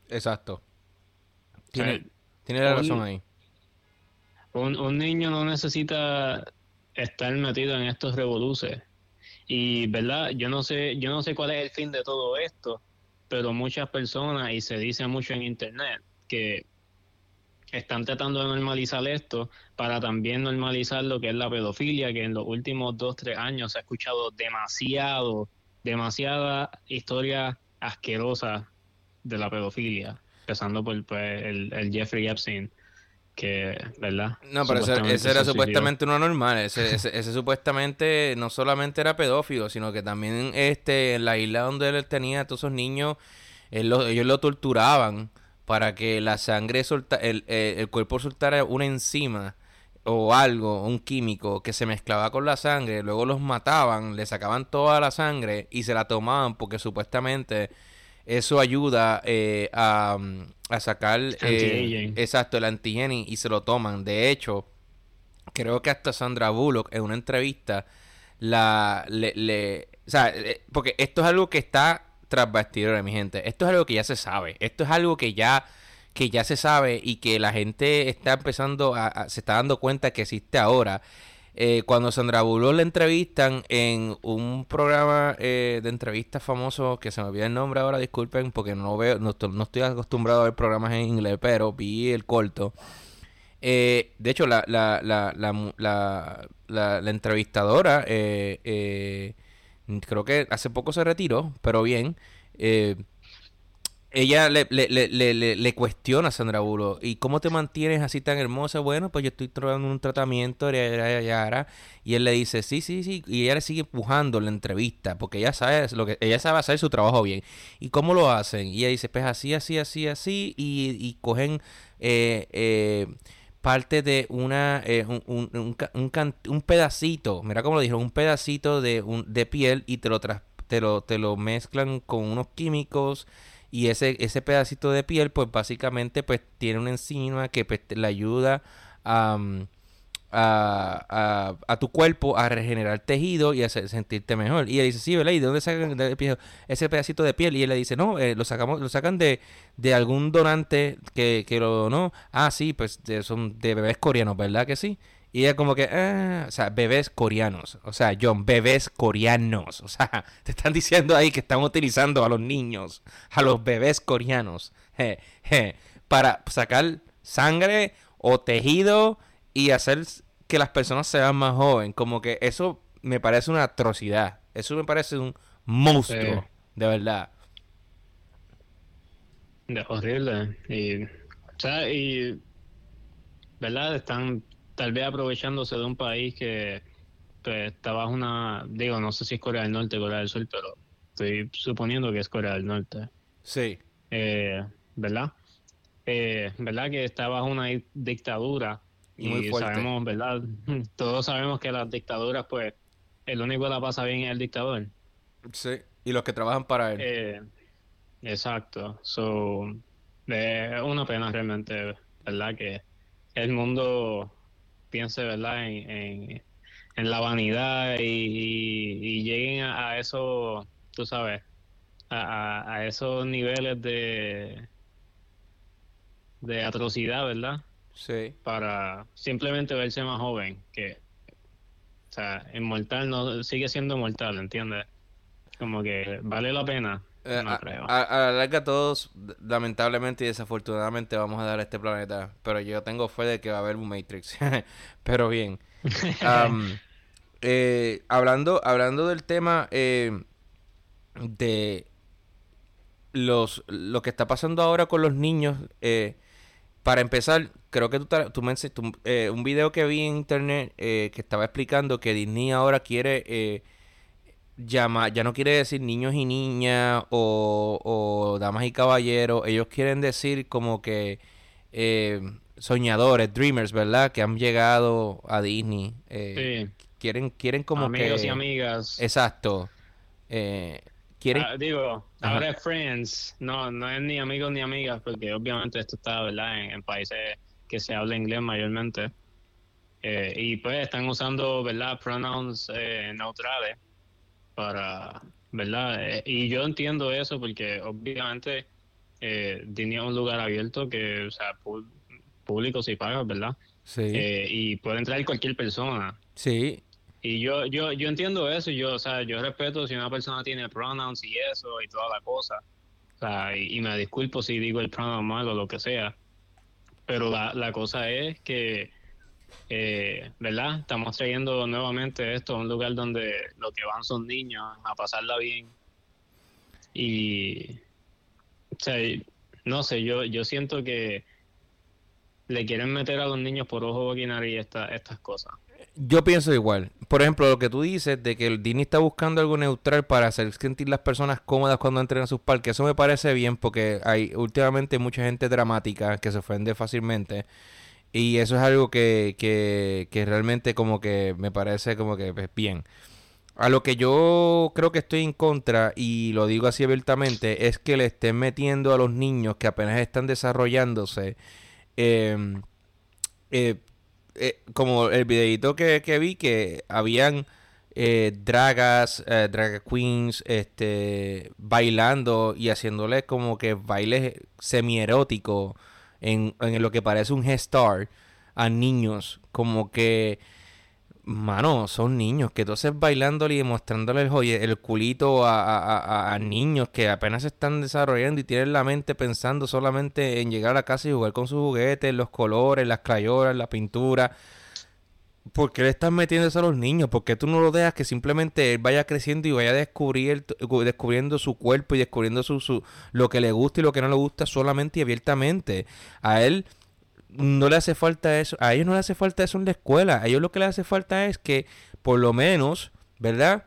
Exacto. Tiene, tiene la razón ahí. Un, un niño no necesita estar metido en estos revoluces. Y, ¿verdad? Yo no sé, yo no sé cuál es el fin de todo esto pero muchas personas, y se dice mucho en Internet, que están tratando de normalizar esto para también normalizar lo que es la pedofilia, que en los últimos dos, tres años se ha escuchado demasiado, demasiada historia asquerosa de la pedofilia, empezando por pues, el, el Jeffrey Epstein que, ¿verdad? No, pero ese, era supuestamente uno normal. Ese, ese, supuestamente no solamente era pedófilo, sino que también este, en la isla donde él tenía a todos esos niños, ellos lo torturaban para que la sangre solta, el, el, cuerpo soltara una enzima o algo, un químico que se mezclaba con la sangre, luego los mataban, le sacaban toda la sangre y se la tomaban porque supuestamente eso ayuda eh, a, a, sacar eh, exacto el antigeni y se lo toman. De hecho, creo que hasta Sandra Bullock en una entrevista la le, le o sea, eh, porque esto es algo que está tras bastidores, mi gente. Esto es algo que ya se sabe. Esto es algo que ya que ya se sabe y que la gente está empezando a, se está dando cuenta que existe ahora. Eh, cuando Sandra Bullock le entrevistan en un programa eh, de entrevistas famoso que se me olvida el nombre ahora, disculpen, porque no veo, no, estoy acostumbrado a ver programas en inglés, pero vi el corto. Eh, de hecho, la, la, la, la, la entrevistadora, creo que hace poco se retiró, pero bien ella le, le, le, le, cuestiona a Sandra Bullock. ¿Y cómo te mantienes así tan hermosa? Bueno, pues yo estoy trabajando un tratamiento. Y él le dice, sí, sí, sí. Y ella le sigue empujando la entrevista. Porque ella sabe lo que ella sabe hacer su trabajo bien. ¿Y cómo lo hacen? Y ella dice, pues así, así, así, así. Y, y cogen eh, eh, parte de una eh, un, un, un, un, pedacito. Mira cómo lo dijeron. Un pedacito de, de piel y te lo, te, lo, te lo mezclan con unos químicos y ese, ese pedacito de piel pues básicamente pues tiene una enzima que pues, le ayuda mm, a, a, tu cuerpo a regenerar tejido y a sentirte mejor. Y él dice, sí, ¿verdad? ¿Y de dónde sacan ese pedacito de piel? Y él le dice, no, eh, lo sacamos, lo sacan de, de algún donante que, que lo, no, ah, sí, pues son de bebés coreanos, ¿verdad que sí? Y ella como que, ah", o sea, bebés coreanos. O sea, John, bebés coreanos. O sea, te están diciendo ahí que están utilizando a los niños, a los bebés coreanos, para sacar sangre o tejido y hacer que las personas sean más jóvenes. Como que eso me parece una atrocidad. Eso me parece un monstruo, de verdad. De horrible. Y, o sea, y, ¿verdad? Están tal vez aprovechándose de un país que pues, está bajo una, digo, no sé si es Corea del Norte o Corea del Sur, pero estoy suponiendo que es Corea del Norte. Sí. Eh, ¿Verdad? Eh, ¿Verdad? Que está bajo una dictadura y, Muy sabemos, ¿verdad? Todos sabemos que las dictaduras, pues, el único que la pasa bien es el dictador. Sí, y los que trabajan para él. Eh, exacto. So, es una pena realmente, ¿verdad? Que el mundo piense, ¿verdad? En, en, la vanidad y, lleguen a, eso, tú sabes, a, a, esos niveles de, de atrocidad, ¿verdad? Sí. Para simplemente verse más joven, que, o sea, inmortal no, sigue siendo mortal, ¿entiendes? Como que vale la pena. Eh, a, la larga todos, lamentablemente y desafortunadamente, vamos a dar a este planeta. Pero yo tengo fe de que va a haber un Matrix. pero bien. Eh, hablando, hablando del tema eh, de los lo que está pasando ahora con los niños, para empezar, creo que tú, tú, me, un video que vi en internet que estaba explicando que Disney ahora quiere llama, ya no quiere decir niños y niñas o, damas y caballeros, ellos quieren decir como que eh, soñadores, dreamers, ¿verdad? Que han llegado a Disney. Eh, quieren, quieren como Amigos y amigas. Exacto. Eh, quieren... Ah, digo, ahora es friends, no, no es ni amigos ni amigas, porque obviamente esto está, ¿verdad? En, países que se habla inglés mayormente. y pues están usando, ¿verdad? Pronouns neutrales para, ¿verdad? Eh, y yo entiendo eso porque obviamente eh, Disney es un lugar abierto que, o sea, público si paga, ¿verdad? Sí. Eh, y puede entrar cualquier persona. Sí. Y yo, yo, yo entiendo eso, y yo, o sea, yo respeto si una persona tiene pronouns y eso y toda la cosa. O sea, y, me disculpo si digo el pronoun mal o lo que sea. Pero la, la cosa es que eh, ¿verdad? Estamos trayendo nuevamente esto a un lugar donde lo que van son niños a pasarla bien. Y, no sé, yo, yo siento que le quieren meter a los niños por ojo, boca y esta, estas cosas. Yo pienso igual. Por ejemplo, lo que tú dices de que el Disney está buscando algo neutral para hacer sentir las personas cómodas cuando entren a sus parques, eso me parece bien porque hay últimamente mucha gente dramática que se ofende fácilmente Y eso es algo que, que, que realmente como que me parece como que pues, bien. A lo que yo creo que estoy en contra, y lo digo así abiertamente, es que le estén metiendo a los niños que apenas están desarrollándose, em, eh, eh, como el videito que, que, vi, que habían eh, dragas, drag queens, este, bailando y haciéndole como que bailes semieróticos en, en lo que parece un gestar a niños, como que Mano, son niños que entonces bailándole y mostrándole el, el culito a, niños que apenas se están desarrollando y tienen la mente pensando solamente en llegar a la casa y jugar con sus juguetes, los colores, las crayolas, la pintura. ¿Por qué le estás metiendo eso a los niños? ¿Por qué tú no lo dejas que simplemente él vaya creciendo y vaya descubrir, descubriendo su cuerpo y descubriendo su, su, lo que le gusta y lo que no le gusta solamente y abiertamente? A él no le hace falta eso, a ellos no le hace falta eso en la escuela, a ellos lo que les hace falta es que por lo menos, ¿verdad?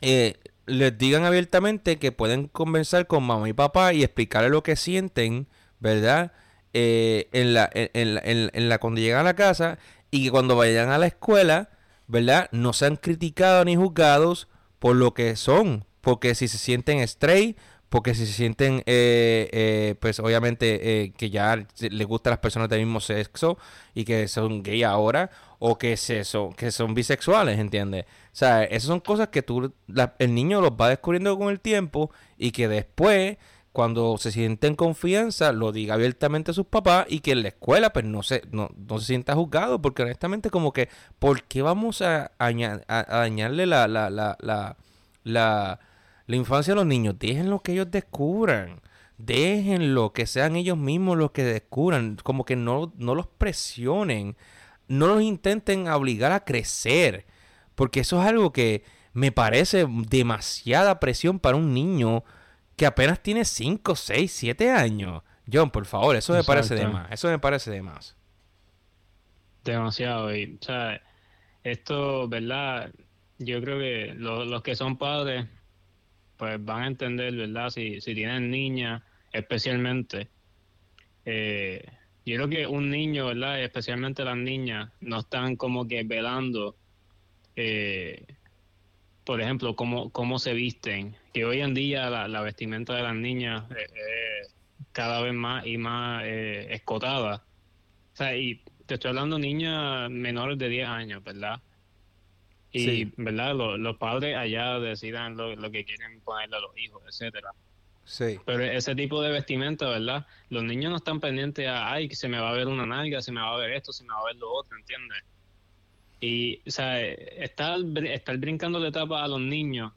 Eh, les digan abiertamente que pueden conversar con mamá y papá y explicarle lo que sienten, ¿verdad? Eh, en, la, en, la, en, la, cuando llegan a la casa y que cuando vayan a la escuela, ¿verdad? No sean criticados ni juzgados por lo que son, porque si se sienten straight, porque si se sienten, eh, eh, pues obviamente eh, que ya les gustan las personas del mismo sexo y que son gay ahora, o que, se, son, que son bisexuales, ¿entiendes? O sea, esas son cosas que tú, el niño los va descubriendo con el tiempo y que después, cuando se siente en confianza, lo diga abiertamente a sus papás y que en la escuela pues no se, no, no se sienta juzgado, porque honestamente como que, ¿por qué vamos a, a, dañarle la, la, la, la, la la infancia de los niños, déjenlo que ellos descubran. Déjenlo que sean ellos mismos los que descubran. Como que no, no los presionen. No los intenten obligar a crecer. Porque eso es algo que me parece demasiada presión para un niño que apenas tiene 5, 6, 7 años. John, por favor, eso me parece de más. Eso me parece de más. Demasiado. Y, o sea, esto, ¿verdad? Yo creo que los que son padres pues van a entender, ¿verdad? Si, si tienen niñas, especialmente. Eh, yo creo que un niño, ¿verdad? Especialmente las niñas, no están como que velando, eh, por ejemplo, cómo, cómo se visten. Que hoy en día la, vestimenta de las niñas es cada vez más y más eh, escotada. O sea, y te estoy hablando de niñas menores de 10 años, ¿verdad? y verdad los, padres allá decidan lo, que quieren ponerle a los hijos etcétera sí pero ese tipo de vestimenta verdad los niños no están pendientes a ay que se me va a ver una nalga se me va a ver esto se me va a ver lo otro ¿entiendes? y o sea estar estar brincando de etapa a los niños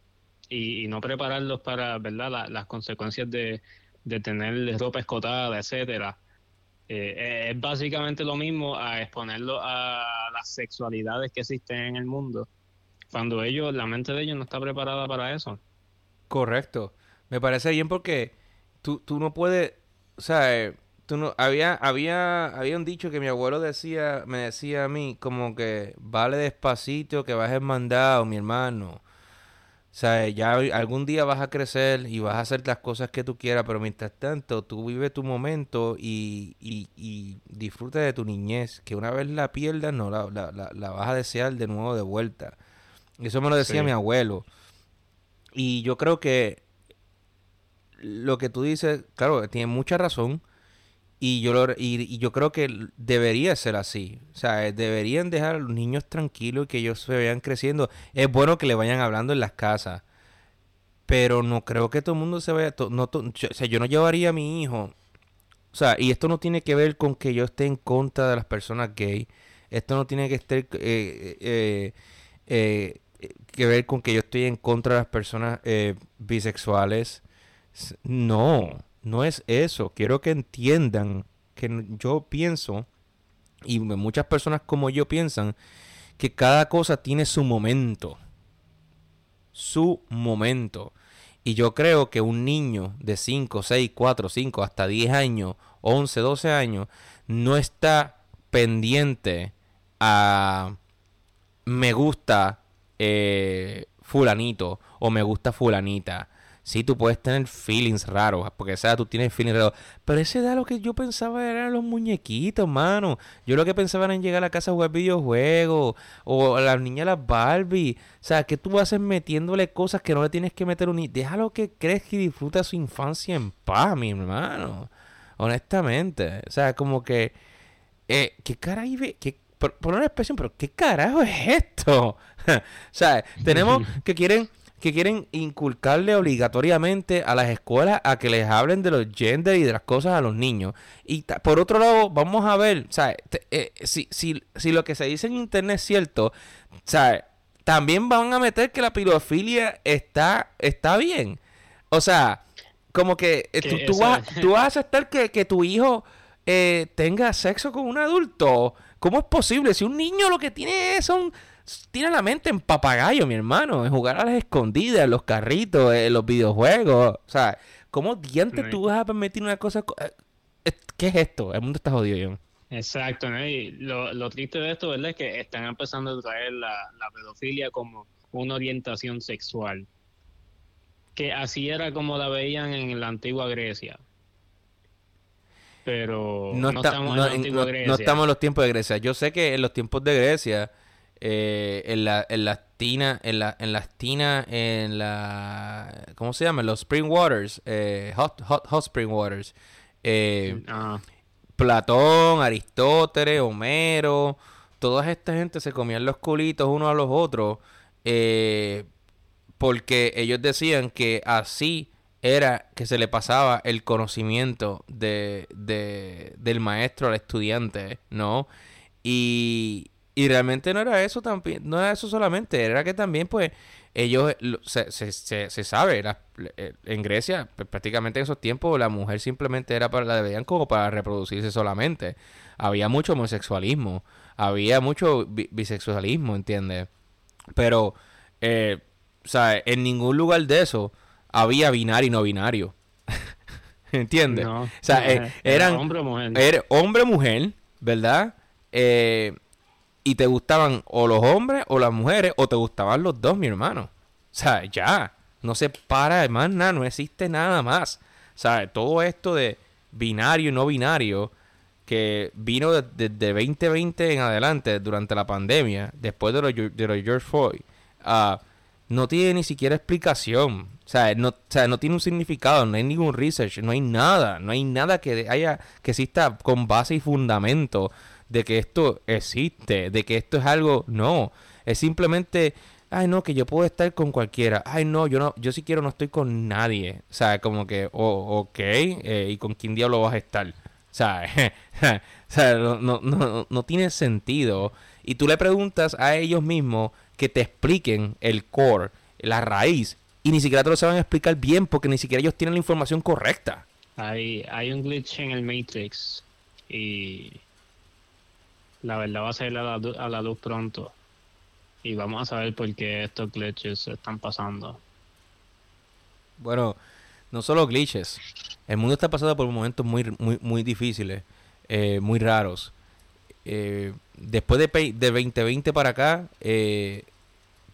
y, no prepararlos para verdad las consecuencias de, de tener ropa escotada etcétera eh, es básicamente lo mismo a exponerlo a las sexualidades que existen en el mundo cuando ellos, la mente de ellos no está preparada para eso. Correcto. Me parece bien porque tú, tú no puedes, o sea, eh, tú no, había, había, había un dicho que mi abuelo decía, me decía a mí, como que vale despacito que bajes mandado, mi hermano. O sea, ya algún día vas a crecer y vas a hacer las cosas que tú quieras, pero mientras tanto, tú vive tu momento y, y, y disfruta de tu niñez, que una vez la pierdas, no la, la, la, la vas a desear de nuevo de vuelta. Eso me lo decía mi abuelo. Y yo creo que lo que tú dices, claro, tiene mucha razón. Y yo, lo, y, yo creo que debería ser así. O sea, deberían dejar a los niños tranquilos y que ellos se vayan creciendo. Es bueno que le vayan hablando en las casas. Pero no creo que todo el mundo se vaya... no, o sea, yo no llevaría a mi hijo. O sea, y esto no tiene que ver con que yo esté en contra de las personas gay. Esto no tiene que estar... Eh, eh, eh, que ver con que yo estoy en contra de las personas eh, bisexuales. No, no es eso. Quiero que entiendan que yo pienso, y muchas personas como yo piensan, que cada cosa tiene su momento. Su momento. Y yo creo que un niño de 5, 6, 4, 5, hasta 10 años, 11, 12 años, no está pendiente a me gusta eh, fulanito o me gusta fulanita. Sí, tú puedes tener feelings raros, porque sea, tú tienes feelings raros, pero ese da lo que yo pensaba eran los muñequitos, mano. Yo lo que pensaba era en llegar a la casa a jugar videojuegos, o a las niñas las Barbie. O sea, que tú haces metiéndole cosas que no le tienes que meter un... Déjalo que crezca y disfruta su infancia en paz, mi hermano. Honestamente. O sea, como que... Eh, ¿Qué cara ve? ¿Qué por, una expresión, pero ¿qué carajo es esto? o sea, tenemos que quieren que quieren inculcarle obligatoriamente a las escuelas a que les hablen de los gender y de las cosas a los niños. Y por otro lado, vamos a ver, sea, eh, si, si, si, lo que se dice en internet es cierto, sea, también van a meter que la pirofilia está, está bien. O sea, como que eh, tú, vas, tú, vas, a aceptar que, que tu hijo eh, tenga sexo con un adulto. ¿Cómo es posible? Si un niño lo que tiene son tiene la mente en papagayo, mi hermano, en jugar a las escondidas, en los carritos, en los videojuegos. O sea, ¿cómo dientes tú vas a permitir una cosa? Eh, ¿Qué es esto? El mundo está jodido, yo. Exacto, ¿no? Y lo, triste de esto, ¿verdad? Es que están empezando a traer la, la pedofilia como una orientación sexual. Que así era como la veían en la antigua Grecia pero no, estamos, en los tiempos de Grecia. Yo sé que en los tiempos de Grecia, eh, en la en las tinas, en la en las tinas, en la ¿cómo se llama? Los spring waters, eh, hot, hot, hot spring waters. Eh, ah. Platón, Aristóteles, Homero, toda esta gente se comían los culitos unos a los otros porque ellos decían que así era que se le pasaba el conocimiento de, del maestro al estudiante, ¿no? Y, y realmente no era eso también, no era eso solamente, era que también pues ellos se, se, se, sabe, eh, en Grecia pues, prácticamente en esos tiempos la mujer simplemente era para la veían como para reproducirse solamente. Había mucho homosexualismo, había mucho bisexualismo, ¿entiendes? Pero, eh, o sea, en ningún lugar de eso había binario y no binario. ¿Entiendes? o sea, eh, eran hombre o mujer. Era hombre mujer, ¿verdad? Eh, y te gustaban o los hombres o las mujeres, o te gustaban los dos, mi hermano. O sea, ya. No se para más nada, no existe nada más. O sea, todo esto de binario y no binario que vino desde 2020 en adelante, durante la pandemia, después de los, de los George Floyd, uh, no tiene ni siquiera explicación. O sea, no, o sea, no tiene un significado, no hay ningún research, no hay nada, no hay nada que haya, que exista con base y fundamento de que esto existe, de que esto es algo, no, es simplemente, ay no, que yo puedo estar con cualquiera, ay no, yo no, yo si quiero no estoy con nadie, o sea, como que, oh, ok, eh, ¿y con quién diablo vas a estar? O sea, no, no, no, no tiene sentido. Y tú le preguntas a ellos mismos que te expliquen el core, la raíz, y ni siquiera te lo saben explicar bien porque ni siquiera ellos tienen la información correcta. Hay, hay un glitch en el Matrix y la verdad va a salir a la, luz pronto. Y vamos a saber por qué estos glitches están pasando. Bueno, no solo glitches. El mundo está pasando por momentos muy, muy, muy difíciles, eh, muy raros. Eh, después de, de 2020 para acá, eh,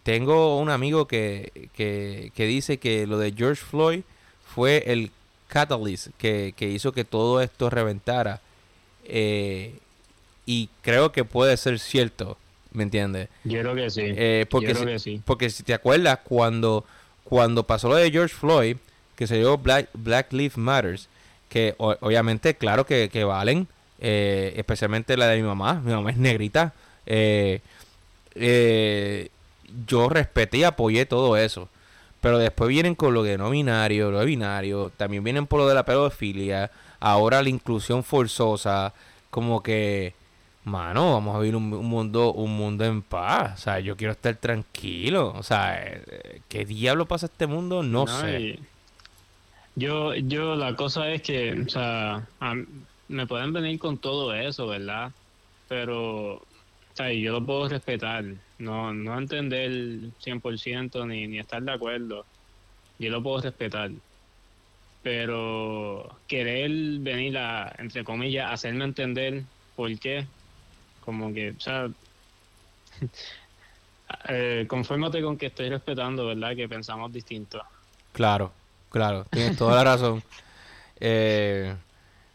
tengo un amigo que, que, dice que lo de George Floyd fue el catalyst que, hizo que todo esto reventara. Y creo que puede ser cierto, ¿me entiendes? Yo creo que sí. Eh, porque, si, porque si te acuerdas, cuando, cuando pasó lo de George Floyd, que se dio Black, Black Lives Matters, que obviamente, claro que, valen, eh, especialmente la de mi mamá, mi mamá es negrita. Eh, eh, yo respeté y apoyé todo eso. Pero después vienen con lo de no binario, lo de binario, también vienen por lo de la pedofilia, ahora la inclusión forzosa, como que, mano, vamos a vivir un, mundo, un mundo en paz. O sea, yo quiero estar tranquilo. O sea, eh, ¿qué diablo pasa este mundo? No, sé. Yo, yo, la cosa es que, o sea, me pueden venir con todo eso, ¿verdad? Pero yo lo puedo respetar, no, no entender 100% ni, ni estar de acuerdo, yo lo puedo respetar. Pero querer venir a, entre comillas, hacerme entender por qué, como que, o sea, eh, confórmate con que estoy respetando, ¿verdad? Que pensamos distinto. Claro, Claro, tienes toda la razón. Eh,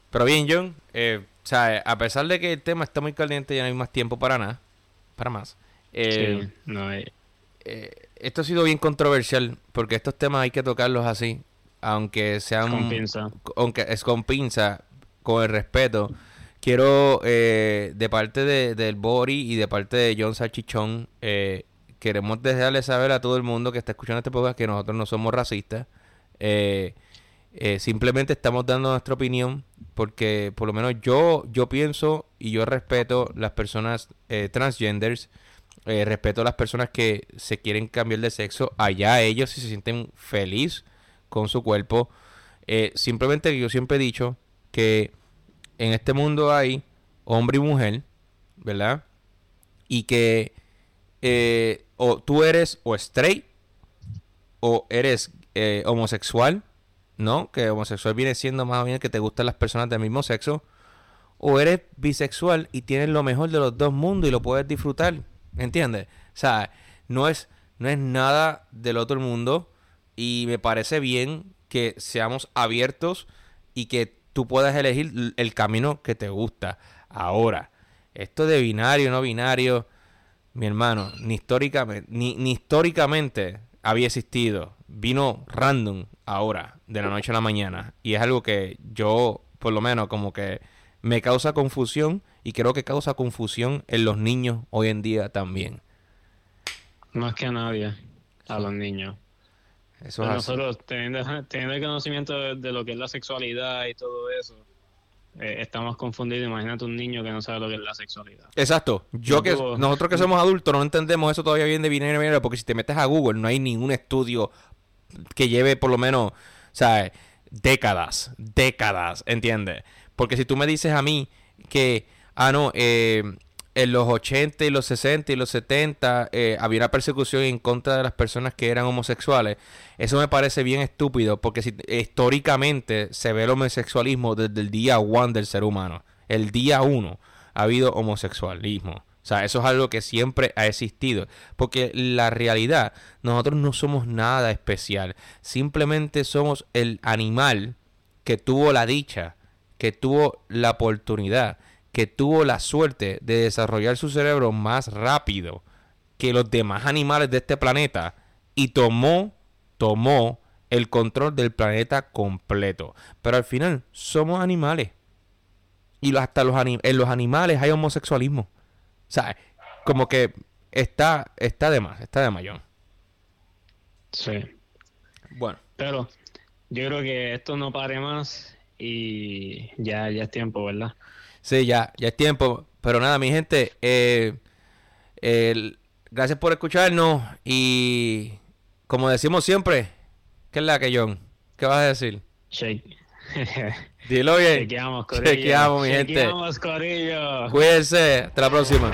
pero bien, John, eh, o sea, a pesar de que el tema está muy caliente, ya no hay más tiempo para nada, para más. Eh, Sí, no hay. eh, esto ha sido bien controversial porque estos temas hay que tocarlos así, aunque sean Con pinza. aunque es con pinza, con el respeto. Quiero eh, de parte de, del Bori y de parte de John Salchichón, eh, queremos dejarle saber a todo el mundo que está escuchando este podcast que nosotros no somos racistas. Eh, eh, simplemente estamos dando nuestra opinión porque por lo menos yo yo pienso y yo respeto las personas eh, transgenders respeto a las personas que se quieren cambiar de sexo allá ellos si se sienten feliz con su cuerpo simplemente yo siempre he dicho que en este mundo hay hombre y mujer verdad y que eh, o tú eres o straight o eres eh, homosexual, ¿no? Que homosexual viene siendo más o menos que te gustan las personas del mismo sexo. O eres bisexual y tienes lo mejor de los dos mundos y lo puedes disfrutar. ¿Entiendes? O sea, no es, no es nada del otro mundo. Y me parece bien que seamos abiertos y que tú puedas elegir el camino que te gusta. Ahora, esto de binario, no binario, mi hermano, ni históricamente, ni, ni históricamente había existido. Vino random ahora, de la noche a la mañana. Y es algo que yo, por lo menos, como que me causa confusión y creo que causa confusión en los niños hoy en día también. Más que a nadie, a los niños. Eso es nosotros, teniendo, teniendo el conocimiento de, de lo que es la sexualidad y todo eso, eh, estamos confundidos. Imagínate un niño que no sabe lo que es la sexualidad. Exacto. Yo No que tuvo- nosotros que somos adultos no entendemos eso todavía bien de binario binario, porque si te metes a Google no hay ningún estudio que lleve por lo menos, sea, décadas, décadas, ¿entiendes? Porque si tú me dices a mí que, ah, no, eh, en los 80 y los 60 y los 70 eh, había una persecución en contra de las personas que eran homosexuales, eso me parece bien estúpido, porque si, históricamente se ve el homosexualismo desde el día one del ser humano. El día uno ha habido homosexualismo. O sea, eso es algo que siempre ha existido. Porque la realidad, nosotros no somos nada especial. Simplemente somos el animal que tuvo la dicha, que tuvo la oportunidad, que tuvo la suerte de desarrollar su cerebro más rápido que los demás animales de este planeta y tomó, tomó el control del planeta completo. Pero al final somos animales. Y hasta los en los animales hay homosexualismo. O sea, como que está, está de más, está de mayón. Sí. Bueno, Pero yo creo que esto no pare más y ya, ya es tiempo, ¿verdad? Sí, ya, ya es tiempo. Pero nada, mi gente, eh, el- gracias por escucharnos. Y como decimos siempre, ¿qué es la que John? ¿Qué vas a decir? Shake. Dilo bien. Chequeamos, Corillo. Chequeamos, mi gente. Chequeamos, Corillo. Cuídense. Hasta la próxima.